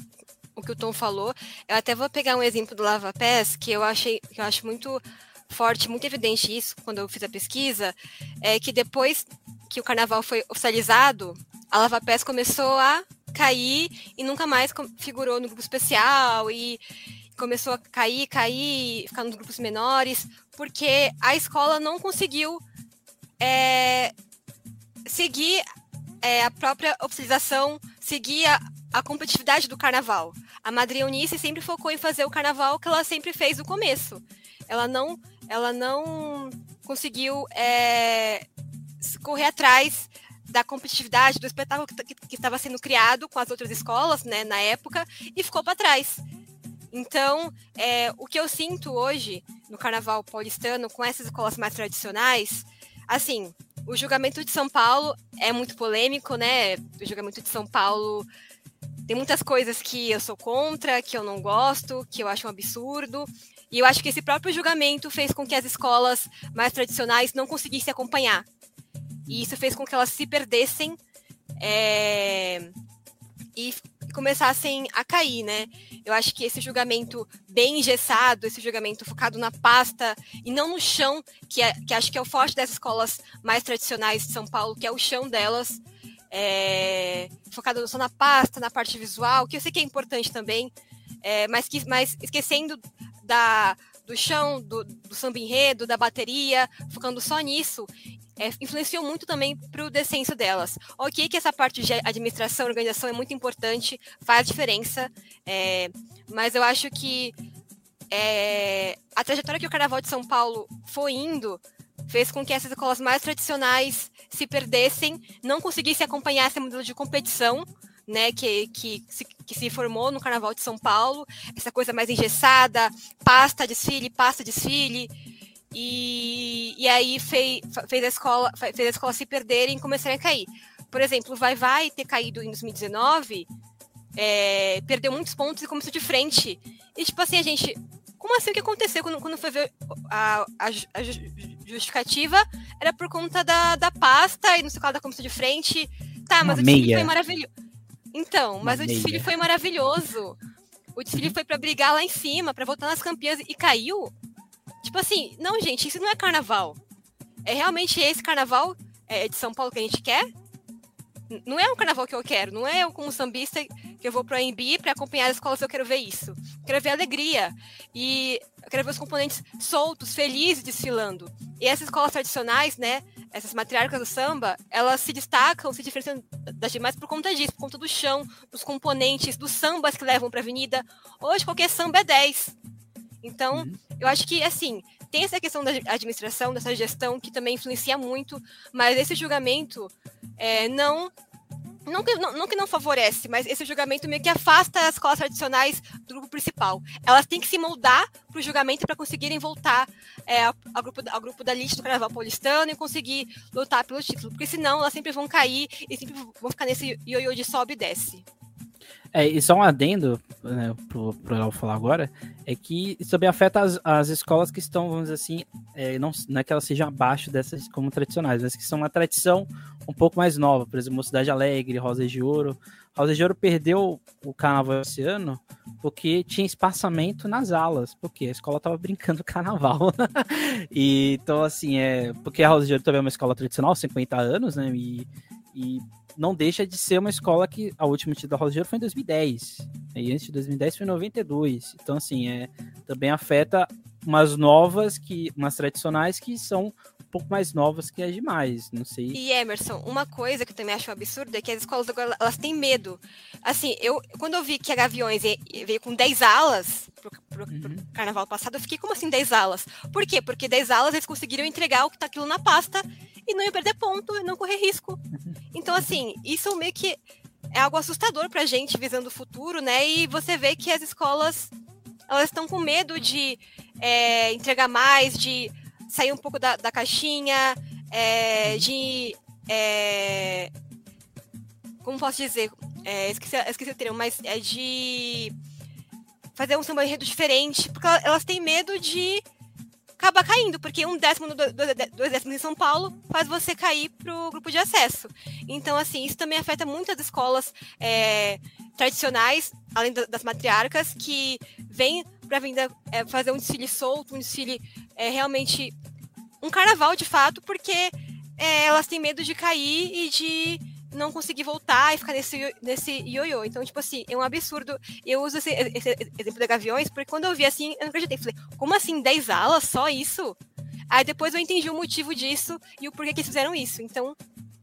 o que o Tom falou. Eu até vou pegar um exemplo do Lava Pés, que eu achei, que eu acho muito forte, muito evidente isso quando eu fiz a pesquisa, é que depois que o carnaval foi oficializado, a Lava Pés começou a cair e nunca mais figurou no grupo especial e começou a cair, cair, ficar nos grupos menores, porque a escola não conseguiu é, seguir é, a própria oficialização, seguir a, a competitividade do carnaval. A Madre Eunice sempre focou em fazer o carnaval que ela sempre fez no começo. Ela não, ela não conseguiu é, correr atrás da competitividade do espetáculo que, estava sendo criado com as outras escolas, né, na época, e ficou para trás. Então, é, o que eu sinto hoje no Carnaval paulistano com essas escolas mais tradicionais, assim, o julgamento de São Paulo é muito polêmico, né? O julgamento de São Paulo tem muitas coisas que eu sou contra, que eu não gosto, que eu acho um absurdo. E eu acho que esse próprio julgamento fez com que as escolas mais tradicionais não conseguissem acompanhar. E isso fez com que elas se perdessem é, e começassem a cair, né? Eu acho que esse julgamento bem engessado, esse julgamento focado na pasta e não no chão, que, é, que acho que é o forte das escolas mais tradicionais de São Paulo, que é o chão delas, é, focado só na pasta, na parte visual, que eu sei que é importante também, é, mas, que, mas esquecendo da, do chão, do, do samba enredo, da bateria, focando só nisso, é, influenciou muito também para o descenso delas. Ok que essa parte de administração, organização é muito importante, faz diferença, é, mas eu acho que é, a trajetória que o Carnaval de São Paulo foi indo fez com que essas escolas mais tradicionais se perdessem, não conseguissem acompanhar esse modelo de competição, né, que, que, se, que se formou no Carnaval de São Paulo, essa coisa mais engessada, pasta, desfile, pasta, desfile, e, e aí fez, fez, a escola, fez a escola se perderem e começarem a cair. Por exemplo, o Vai Vai ter caído em 2019, é, perdeu muitos pontos e começou de frente. E tipo assim, a gente. Como assim o que aconteceu quando, quando foi ver a, a, a justificativa? Era por conta da, da pasta e no seu caso da começou de frente. Tá, mas Uma o desfile meia. foi maravilhoso. Então, mas Uma o desfile foi maravilhoso. O desfile foi para brigar lá em cima, para voltar nas campeãs e caiu. Tipo assim, não, gente, isso não é carnaval. É realmente esse carnaval é, de São Paulo que a gente quer? Não é um carnaval que eu quero, não é eu como sambista que eu vou pro AMB para acompanhar as escolas eu quero ver isso. Eu quero ver alegria. E eu quero ver os componentes soltos, felizes desfilando. E essas escolas tradicionais, né, essas matriarcas do samba, elas se destacam, se diferenciam das demais por conta disso, por conta do chão, dos componentes, dos sambas que levam para a avenida. Hoje qualquer samba é 10. Então, uhum. eu acho que, assim, tem essa questão da administração, dessa gestão, que também influencia muito, mas esse julgamento é, não, não, que, não, não que não favorece, mas esse julgamento meio que afasta as escolas tradicionais do grupo principal. Elas têm que se moldar para o julgamento para conseguirem voltar é, ao, grupo, ao grupo da lista do Carnaval Paulistano e conseguir lutar pelo título, porque senão elas sempre vão cair e sempre vão ficar nesse ioiô de sobe e desce. É, e só um adendo, né, pro Léo falar agora, é que isso também afeta as, as escolas que estão, vamos dizer assim, é, não, não é que elas sejam abaixo dessas como tradicionais, mas que são uma tradição um pouco mais nova, por exemplo, Mocidade Alegre, Rosa de Ouro. Rosa de Ouro perdeu o carnaval esse ano porque tinha espaçamento nas alas, porque a escola tava brincando carnaval. e, então, assim, é. Porque a Rosa de Ouro também é uma escola tradicional, 50 anos, né? E, e não deixa de ser uma escola que a última título da Rosa de Ouro foi em 2010. E antes de 2010 foi em 92. Então, assim, é, também afeta umas novas, que, umas tradicionais que são um pouco mais novas que as demais, não sei. E Emerson, uma coisa que eu também acho absurda é que as escolas agora elas têm medo. Assim, eu quando eu vi que a Gaviões veio com 10 alas pro, pro, uhum. pro carnaval passado, eu fiquei como assim 10 alas? Por quê? Porque 10 alas eles conseguiram entregar o que tá aquilo na pasta e não ia perder ponto, e não correr risco. Então, assim, isso meio que é algo assustador para a gente visando o futuro, né? E você vê que as escolas elas estão com medo de é, entregar mais, de sair um pouco da, da caixinha, é, de. É, como posso dizer? É, esqueci, esqueci o termo, mas é de fazer um samba enredo diferente, porque elas têm medo de acaba caindo, porque um décimo, dois décimos em São Paulo faz você cair pro grupo de acesso. Então, assim, isso também afeta muitas escolas é, tradicionais, além das matriarcas, que vêm para vinda é, fazer um desfile solto, um desfile é, realmente um carnaval de fato, porque é, elas têm medo de cair e de não conseguir voltar e ficar nesse, nesse ioiô. Então, tipo assim, é um absurdo. Eu uso esse, esse exemplo da Gaviões, porque quando eu vi assim, eu não acreditei. Falei, como assim, 10 alas, só isso? Aí depois eu entendi o motivo disso e o porquê que eles fizeram isso. Então,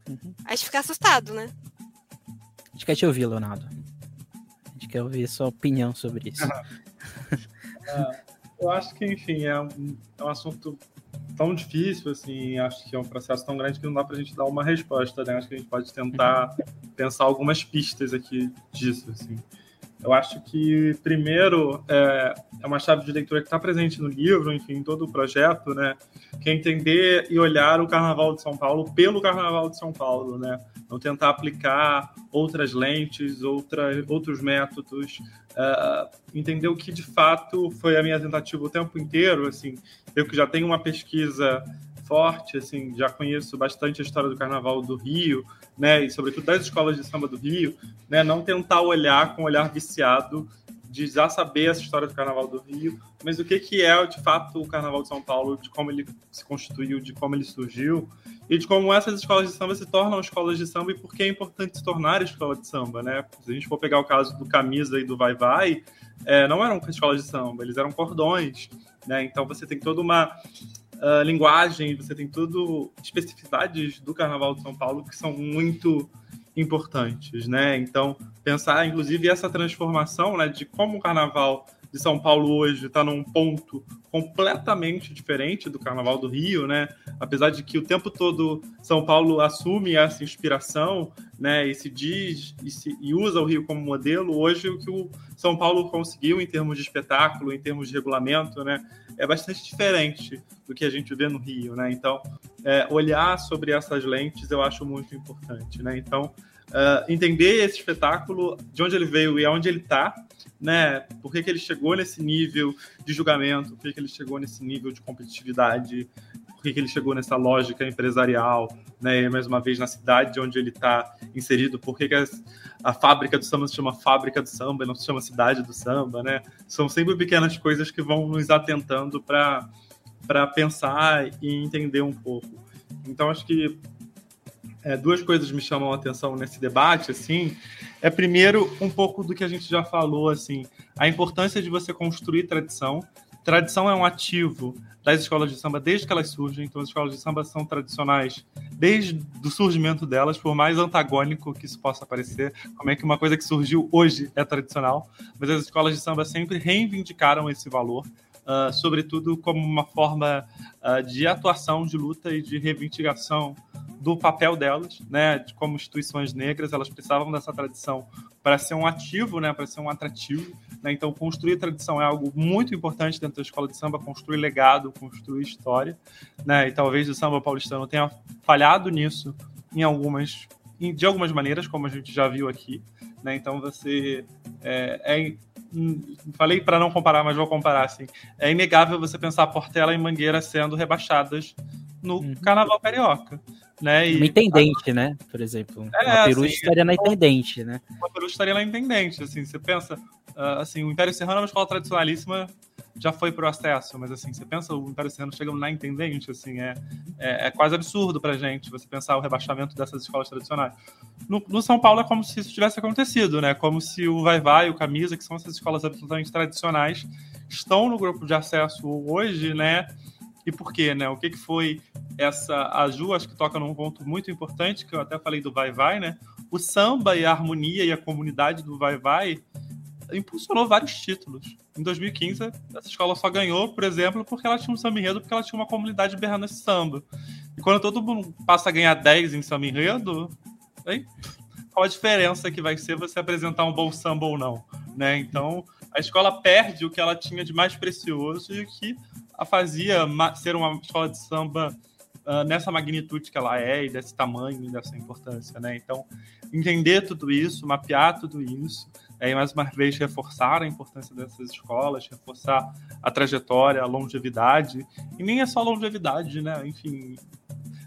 Uhum. A gente fica assustado, né? A gente quer te ouvir, Leonardo. A gente quer ouvir sua opinião sobre isso. é, eu acho que, enfim, é um, é um assunto tão difícil, assim, acho que é um processo tão grande que não dá para a gente dar uma resposta, né? Acho que a gente pode tentar pensar algumas pistas aqui disso, assim. Eu acho que, primeiro, é, é uma chave de leitura que está presente no livro, enfim, em todo o projeto, né? Que é entender e olhar o Carnaval de São Paulo pelo Carnaval de São Paulo, né? Não tentar aplicar outras lentes, outra, outros métodos, uh, entender o que de fato foi a minha tentativa o tempo inteiro, assim, eu que já tenho uma pesquisa forte, assim, já conheço bastante a história do Carnaval do Rio, né, e sobretudo das escolas de samba do Rio, né, não tentar olhar com um olhar viciado de já saber essa história do Carnaval do Rio, mas o que que é de fato o Carnaval de São Paulo, de como ele se constituiu, de como ele surgiu e de como essas escolas de samba se tornam escolas de samba e por que é importante se tornar escola de samba, né? Se a gente for pegar o caso do Camisa e do Vai Vai, é, não eram escolas de samba, eles eram cordões, né? Então você tem toda uma uh, linguagem, você tem tudo especificidades do Carnaval de São Paulo que são muito importantes, né? Então pensar, inclusive, essa transformação, né, de como o Carnaval de São Paulo hoje está num ponto completamente diferente do Carnaval do Rio, né? Apesar de que o tempo todo São Paulo assume essa inspiração, né? E se diz e, se, e usa o Rio como modelo. Hoje o que o São Paulo conseguiu em termos de espetáculo, em termos de regulamento, né? É bastante diferente do que a gente vê no Rio, né? Então é, olhar sobre essas lentes eu acho muito importante, né? Então uh, entender esse espetáculo, de onde ele veio e aonde ele está, né? Por que, que ele chegou nesse nível de julgamento? Por que, que ele chegou nesse nível de competitividade? Por que, que ele chegou nessa lógica empresarial? Né? E, mais uma vez, na cidade onde ele está inserido? Por que, que a, a, fábrica do samba se chama fábrica do samba não se chama cidade do samba? Né? São sempre pequenas coisas que vão nos atentando para pensar e entender um pouco. Então, acho que é, duas coisas me chamam a atenção nesse debate, assim, é primeiro um pouco do que a gente já falou, assim, a importância de você construir tradição. Tradição é um ativo das escolas de samba desde que elas surgem, então as escolas de samba são tradicionais desde o surgimento delas, por mais antagônico que isso possa parecer, como é que uma coisa que surgiu hoje é tradicional, mas as escolas de samba sempre reivindicaram esse valor, uh, sobretudo como uma forma uh, de atuação, de luta e de reivindicação do papel delas, né, de como instituições negras, elas precisavam dessa tradição para ser um ativo, né, para ser um atrativo. Né? Então, construir tradição é algo muito importante dentro da escola de samba, construir legado, construir história. Né? E talvez o samba paulistano tenha falhado nisso em algumas, de algumas maneiras, como a gente já viu aqui. Né? Então, você é, é falei para não comparar, mas vou comparar assim. É inegável você pensar Portela e Mangueira sendo rebaixadas no uhum. Carnaval Carioca. Né? E, uma intendente, a... né? Por exemplo. É, uma assim, estaria na intendente, né? Uma peruche estaria na intendente, assim, você pensa, uh, assim, o Império Serrano é uma escola tradicionalíssima, já foi pro acesso, mas assim, você pensa o Império chegando na intendente, assim, é, é, é, quase absurdo pra gente você pensar o rebaixamento dessas escolas tradicionais. No, no, São Paulo é como se isso tivesse acontecido, né? Como se o Vai Vai, o Camisa, que são essas escolas absolutamente tradicionais, estão no grupo de acesso hoje, né? e por quê, né? O que, que foi essa. A Ju, acho que toca num ponto muito importante, que eu até falei do Vai Vai, né? O samba e a harmonia e a comunidade do Vai Vai impulsionou vários títulos. Em 2015, essa escola só ganhou, por exemplo, porque ela tinha um samba enredo, porque ela tinha uma comunidade berrando esse samba. E quando todo mundo passa a ganhar 10 em samba enredo, hein? qual a diferença que vai ser você apresentar um bom samba ou não? Né? Então, a escola perde o que ela tinha de mais precioso e que a fazia ser uma escola de samba uh, nessa magnitude que ela é e desse tamanho e dessa importância, né? Então, entender tudo isso, mapear tudo isso, e mais uma vez reforçar a importância dessas escolas, reforçar a trajetória, a longevidade, e nem é só longevidade, né? Enfim,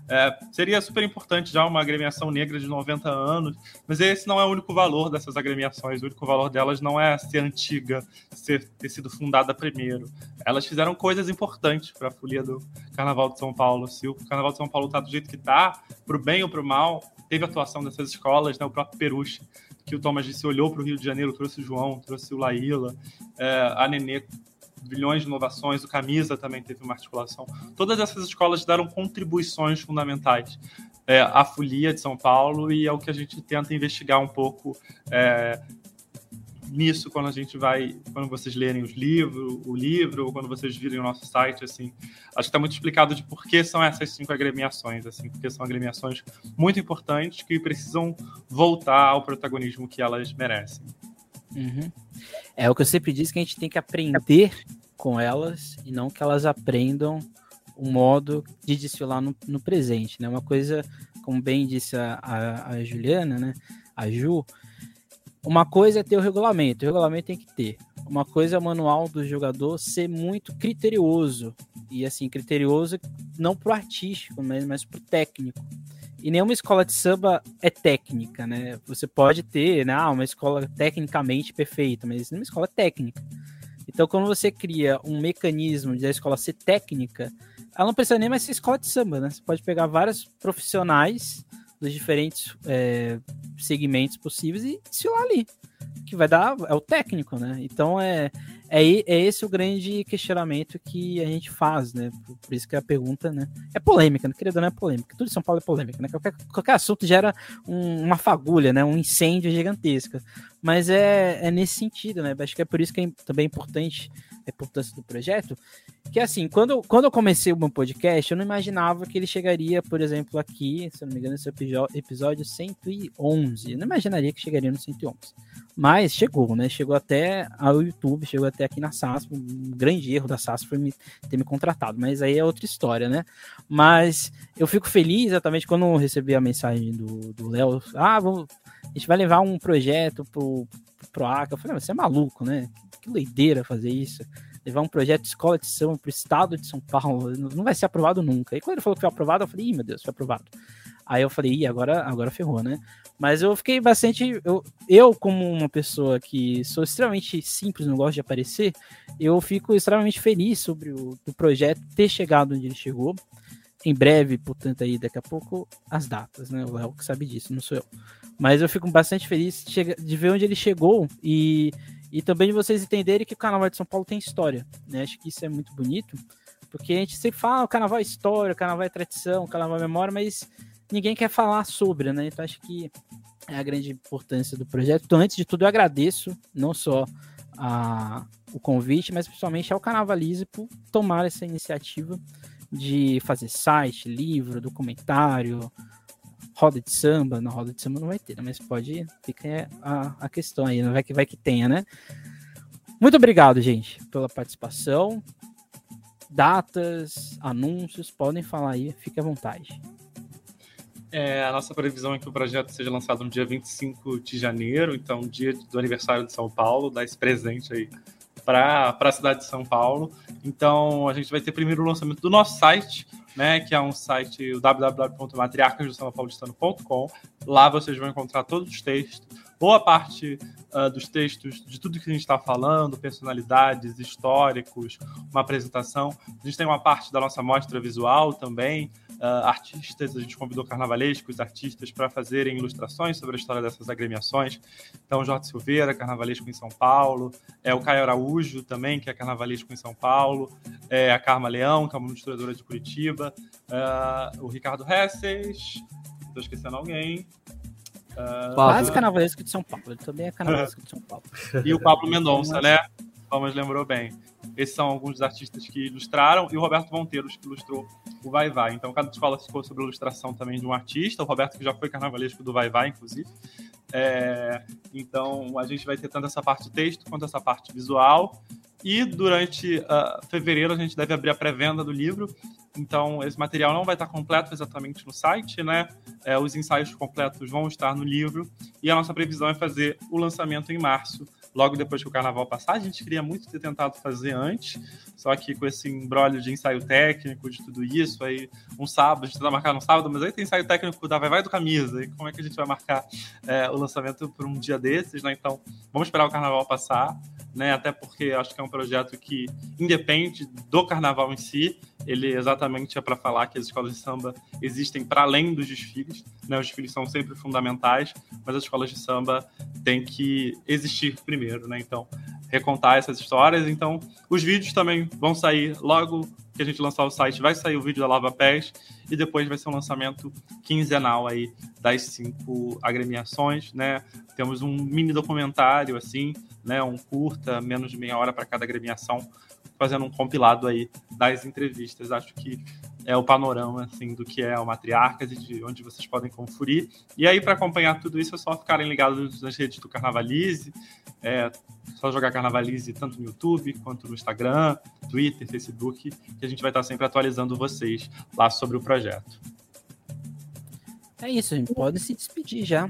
é, seria super importante já uma agremiação negra de 90 anos, mas esse não é o único valor dessas agremiações. O único valor delas não é ser antiga, ser, ter sido fundada primeiro. Elas fizeram coisas importantes para a folia do Carnaval de São Paulo. Se o Carnaval de São Paulo está do jeito que está, para o bem ou para o mal, teve atuação dessas escolas, né? o próprio Peruche, que o Thomas disse, olhou para o Rio de Janeiro, trouxe o João, trouxe o Laíla, é, a Nenê bilhões de inovações, o Camisa também teve uma articulação. Todas essas escolas deram contribuições fundamentais. é, a folia de São Paulo e é o que a gente tenta investigar um pouco é, nisso quando a gente vai, quando vocês lerem os livros, o livro, ou quando vocês virem o nosso site, assim, acho que está muito explicado de por que são essas cinco agremiações, assim, porque são agremiações muito importantes que precisam voltar ao protagonismo que elas merecem. Uhum. É o que eu sempre disse que a gente tem que aprender com elas e não que elas aprendam o modo de desfilar no, no presente, né? Uma coisa, como bem disse a, a, a Juliana, né? A Ju, uma coisa é ter o regulamento, o regulamento tem que ter. Uma coisa é o manual do jogador ser muito criterioso. E assim, criterioso não pro artístico, mas, mas pro técnico. E nenhuma escola de samba é técnica, né? Você pode ter, né, ah, uma escola tecnicamente perfeita, mas não é uma escola técnica. Então, quando você cria um mecanismo de a escola ser técnica, ela não precisa nem mais ser escola de samba, né? Você pode pegar vários profissionais dos diferentes é, segmentos possíveis e desfilar ali. Que vai dar é o técnico, né? Então é, é, é esse o grande questionamento que a gente faz, né? Por, por isso que a pergunta, né? É polêmica, né? querido, não é polêmica. Tudo em São Paulo é polêmica, né? Qualquer, qualquer assunto gera um, uma fagulha, né? Um incêndio gigantesco. Mas é, é nesse sentido, né? Acho que é por isso que é também importante a importância do projeto, que assim, quando, quando eu comecei o meu podcast, eu não imaginava que ele chegaria, por exemplo, aqui, se eu não me engano, esse episódio 111. Eu não imaginaria que chegaria no 111. Mas chegou, né? Chegou até ao YouTube, chegou até aqui na SAS. Um grande erro da SAS foi me, ter me contratado, mas aí é outra história, né? Mas eu fico feliz exatamente quando eu recebi a mensagem do Léo. Ah, vamos, a gente vai levar um projeto pro, pro ACA. Eu falei, você é maluco, né? Que doideira fazer isso levar um projeto de escola de samba para o estado de São Paulo, não vai ser aprovado nunca. E quando ele falou que foi aprovado, eu falei, ih, meu Deus, foi aprovado. Aí eu falei, ih, agora, agora ferrou, né? Mas eu fiquei bastante. Eu, eu, como uma pessoa que sou extremamente simples, não gosto de aparecer, eu fico extremamente feliz sobre o, o projeto ter chegado onde ele chegou. Em breve, portanto, aí daqui a pouco, as datas, né? O Léo que sabe disso, não sou eu. Mas eu fico bastante feliz de ver onde ele chegou e e também de vocês entenderem que o Carnaval de São Paulo tem história. Né? Acho que isso é muito bonito, porque a gente sempre fala, ah, o Carnaval é história, o Carnaval é tradição, o Carnaval é memória, mas ninguém quer falar sobre, né? Então acho que é a grande importância do projeto. Então, antes de tudo, eu agradeço não só a, o convite, mas principalmente ao Carnavalize por tomar essa iniciativa de fazer site, livro, documentário, roda de samba, na roda de samba não vai ter, né? mas pode, fica a, a questão aí, não vai que vai que tenha, né? Muito obrigado, gente, pela participação. Datas, anúncios, podem falar aí, fique à vontade. É, a nossa previsão é que o projeto seja lançado no dia 25 de janeiro, então dia do aniversário de São Paulo, dar esse presente aí para a cidade de São Paulo. Então a gente vai ter primeiro o lançamento do nosso site, né, que é um site www.matriarcasdosamapaulistanos.com. Lá vocês vão encontrar todos os textos, boa parte uh, dos textos de tudo que a gente está falando, personalidades, históricos, uma apresentação. A gente tem uma parte da nossa mostra visual também, uh, artistas, a gente convidou carnavalescos, artistas para fazerem ilustrações sobre a história dessas agremiações. Então, Jorge Silveira, carnavalesco em São Paulo, é o Caio Araújo também, que é carnavalesco em São Paulo, é a Carma Leão, que é uma ilustradora de Curitiba, uh, o Ricardo Hesses, estou esquecendo alguém. Uh, Quase carnavalesco de São Paulo, ele também é carnavalesco de São Paulo. E o Pablo Mendonça, né? Thomas lembrou bem. Esses são alguns dos artistas que ilustraram, e o Roberto Monteiros, que ilustrou o Vai Vai. Então, cada escola ficou sobre a ilustração também de um artista, o Roberto, que já foi carnavalesco do Vai Vai, inclusive. É, então, a gente vai ter tanto essa parte de texto quanto essa parte visual. E durante uh, fevereiro a gente deve abrir a pré-venda do livro. Então, esse material não vai estar completo exatamente no site, né? É, os ensaios completos vão estar no livro. E a nossa previsão é fazer o lançamento em março logo depois que o carnaval passar. A gente queria muito ter tentado fazer antes, só que com esse embrólio de ensaio técnico, de tudo isso, aí um sábado, a gente tenta marcar no sábado, mas aí tem ensaio técnico da Vai Vai do Camisa, e como é que a gente vai marcar é, o lançamento por um dia desses, né? Então, vamos esperar o carnaval passar, né? Até porque acho que é um projeto que independe do carnaval em si, ele exatamente é para falar que as escolas de samba existem para além dos desfiles, né? Os desfiles são sempre fundamentais, mas as escolas de samba têm que existir primeiro, né? Então, recontar essas histórias. Então, os vídeos também vão sair logo que a gente lançar o site, vai sair o vídeo da Lava Pés e depois vai ser um lançamento quinzenal aí das cinco agremiações, né? Temos um mini documentário, assim, né? Um curta, menos de meia hora para cada agremiação, fazendo um compilado aí das entrevistas. Acho que é o panorama assim do que é o Matriarcas e de onde vocês podem conferir. E aí, para acompanhar tudo isso, é só ficarem ligados nas redes do Carnavalize. É só jogar Carnavalize tanto no YouTube quanto no Instagram, Twitter, Facebook, que a gente vai estar sempre atualizando vocês lá sobre o projeto. É isso, gente pode se despedir já.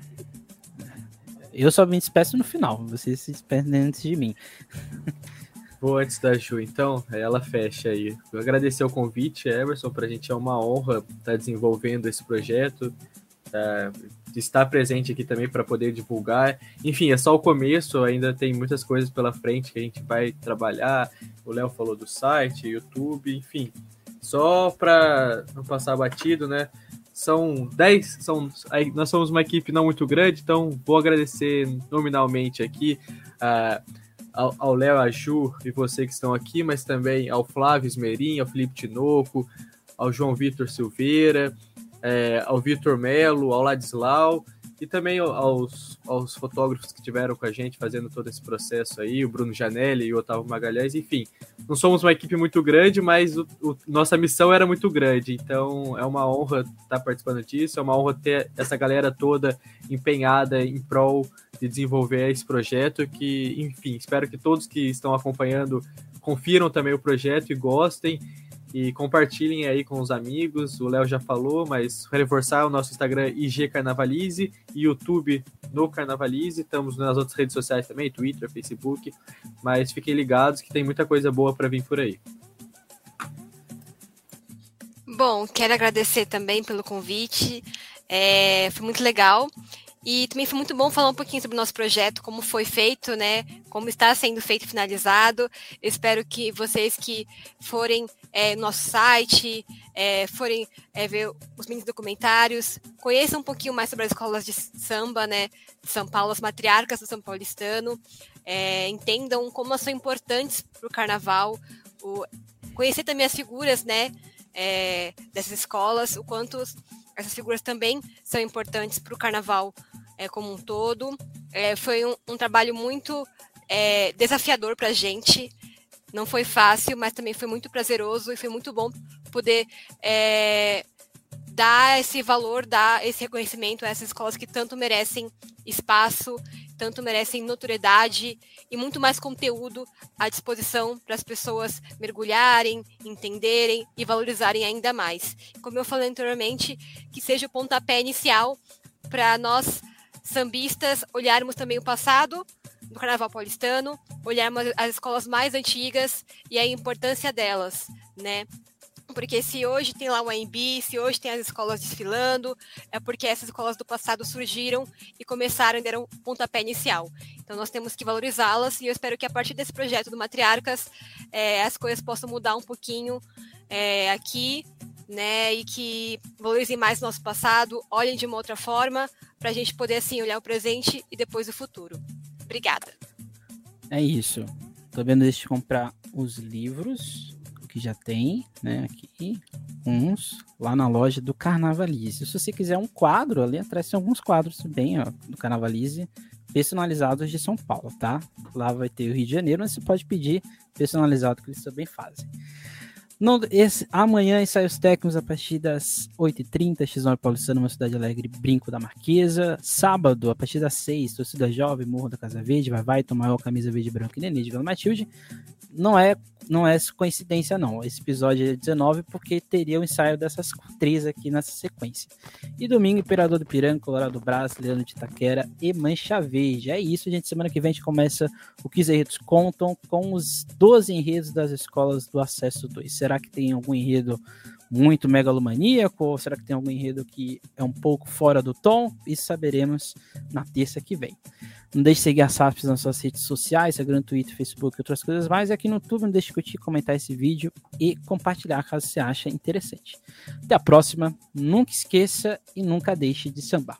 Eu só me despeço no final, vocês se despedem antes de mim. Vou antes da Ju, então, ela fecha aí. Eu agradecer o convite, Emerson, para a gente é uma honra estar tá desenvolvendo esse projeto, tá, estar presente aqui também para poder divulgar. Enfim, é só o começo, ainda tem muitas coisas pela frente que a gente vai trabalhar. O Léo falou do site, YouTube, enfim. Só para não passar batido, né? São 10, são, nós somos uma equipe não muito grande, então vou agradecer nominalmente aqui. Uh, ao Léo, a Ju e você que estão aqui, mas também ao Flávio Esmerim, ao Felipe Tinoco, ao João Vitor Silveira, é, ao Vitor Melo, ao Ladislau e também aos, aos fotógrafos que tiveram com a gente fazendo todo esse processo aí, o Bruno Janelli e o Otávio Magalhães, enfim. Não somos uma equipe muito grande, mas o, o, nossa missão era muito grande, então é uma honra estar participando disso, é uma honra ter essa galera toda empenhada em prol de desenvolver esse projeto que, enfim, espero que todos que estão acompanhando confiram também o projeto e gostem e compartilhem aí com os amigos. O Léo já falou, mas reforçar o nosso Instagram IG Carnavalize e YouTube no Carnavalize. Estamos nas outras redes sociais também, Twitter, Facebook. Mas fiquem ligados que tem muita coisa boa para vir por aí. Bom, quero agradecer também pelo convite. É, foi muito legal. E também foi muito bom falar um pouquinho sobre o nosso projeto, como foi feito, né? Como está sendo feito e finalizado. Espero que vocês que forem é, no nosso site, é, forem é, ver os mini documentários, conheçam um pouquinho mais sobre as escolas de samba, né? De São Paulo, as matriarcas do São Paulistano. É, entendam como elas são importantes para o carnaval. Conhecer também as figuras, né? É, dessas escolas, o quanto essas figuras também são importantes para o carnaval é, como um todo. É, foi um, um, trabalho muito é, desafiador para a gente. Não foi fácil, mas também foi muito prazeroso e foi muito bom poder é, dar esse valor, dar esse reconhecimento a essas escolas que tanto merecem espaço, tanto merecem notoriedade e muito mais conteúdo à disposição para as pessoas mergulharem, entenderem e valorizarem ainda mais. Como eu falei anteriormente, que seja o pontapé inicial para nós sambistas olharmos também o passado do Carnaval Paulistano, olharmos as escolas mais antigas e a importância delas, né? Porque se hoje tem lá o AMB, se hoje tem as escolas desfilando, é porque essas escolas do passado surgiram e começaram e deram pontapé inicial. Então nós temos que valorizá-las e eu espero que a partir desse projeto do Matriarcas é, as coisas possam mudar um pouquinho é, aqui, né? E que valorizem mais o nosso passado, olhem de uma outra forma, para a gente poder assim olhar o presente e depois o futuro. Obrigada. É isso. Tô vendo deixa comprar os livros que já tem, né? Aqui uns lá na loja do Carnavalize. Se você quiser um quadro, ali atrás tem alguns quadros bem ó, do Carnavalize personalizados de São Paulo, tá? Lá vai ter o Rio de Janeiro, mas você pode pedir personalizado que eles também fazem. No, esse, amanhã ensaios técnicos a partir das 8h30, X9 Paulistano, uma cidade alegre, Brinco da Marquesa. Sábado, a partir das 6 torcida jovem, Morro da Casa Verde, vai vai, tomar camisa verde branca e nenê de Vila Matilde não é não é coincidência não. Esse episódio é 19 porque teria o ensaio dessas três aqui nessa sequência. E domingo, Imperador do Piranga, Colorado Brás, Leandro de Itaquera e Mancha Verde. É isso, gente. Semana que vem a gente começa o 15 Enredos Contam com os 12 enredos das escolas do Acesso 2. Será que tem algum enredo muito megalomaníaco? Ou será que tem algum enredo que é um pouco fora do tom? Isso saberemos na terça que vem. Não deixe de seguir a SAFs nas suas redes sociais, Instagram, Twitter, Facebook e outras coisas mais. E aqui no YouTube, não deixe de curtir, comentar esse vídeo e compartilhar caso você ache interessante. Até a próxima. Nunca esqueça e nunca deixe de sambar.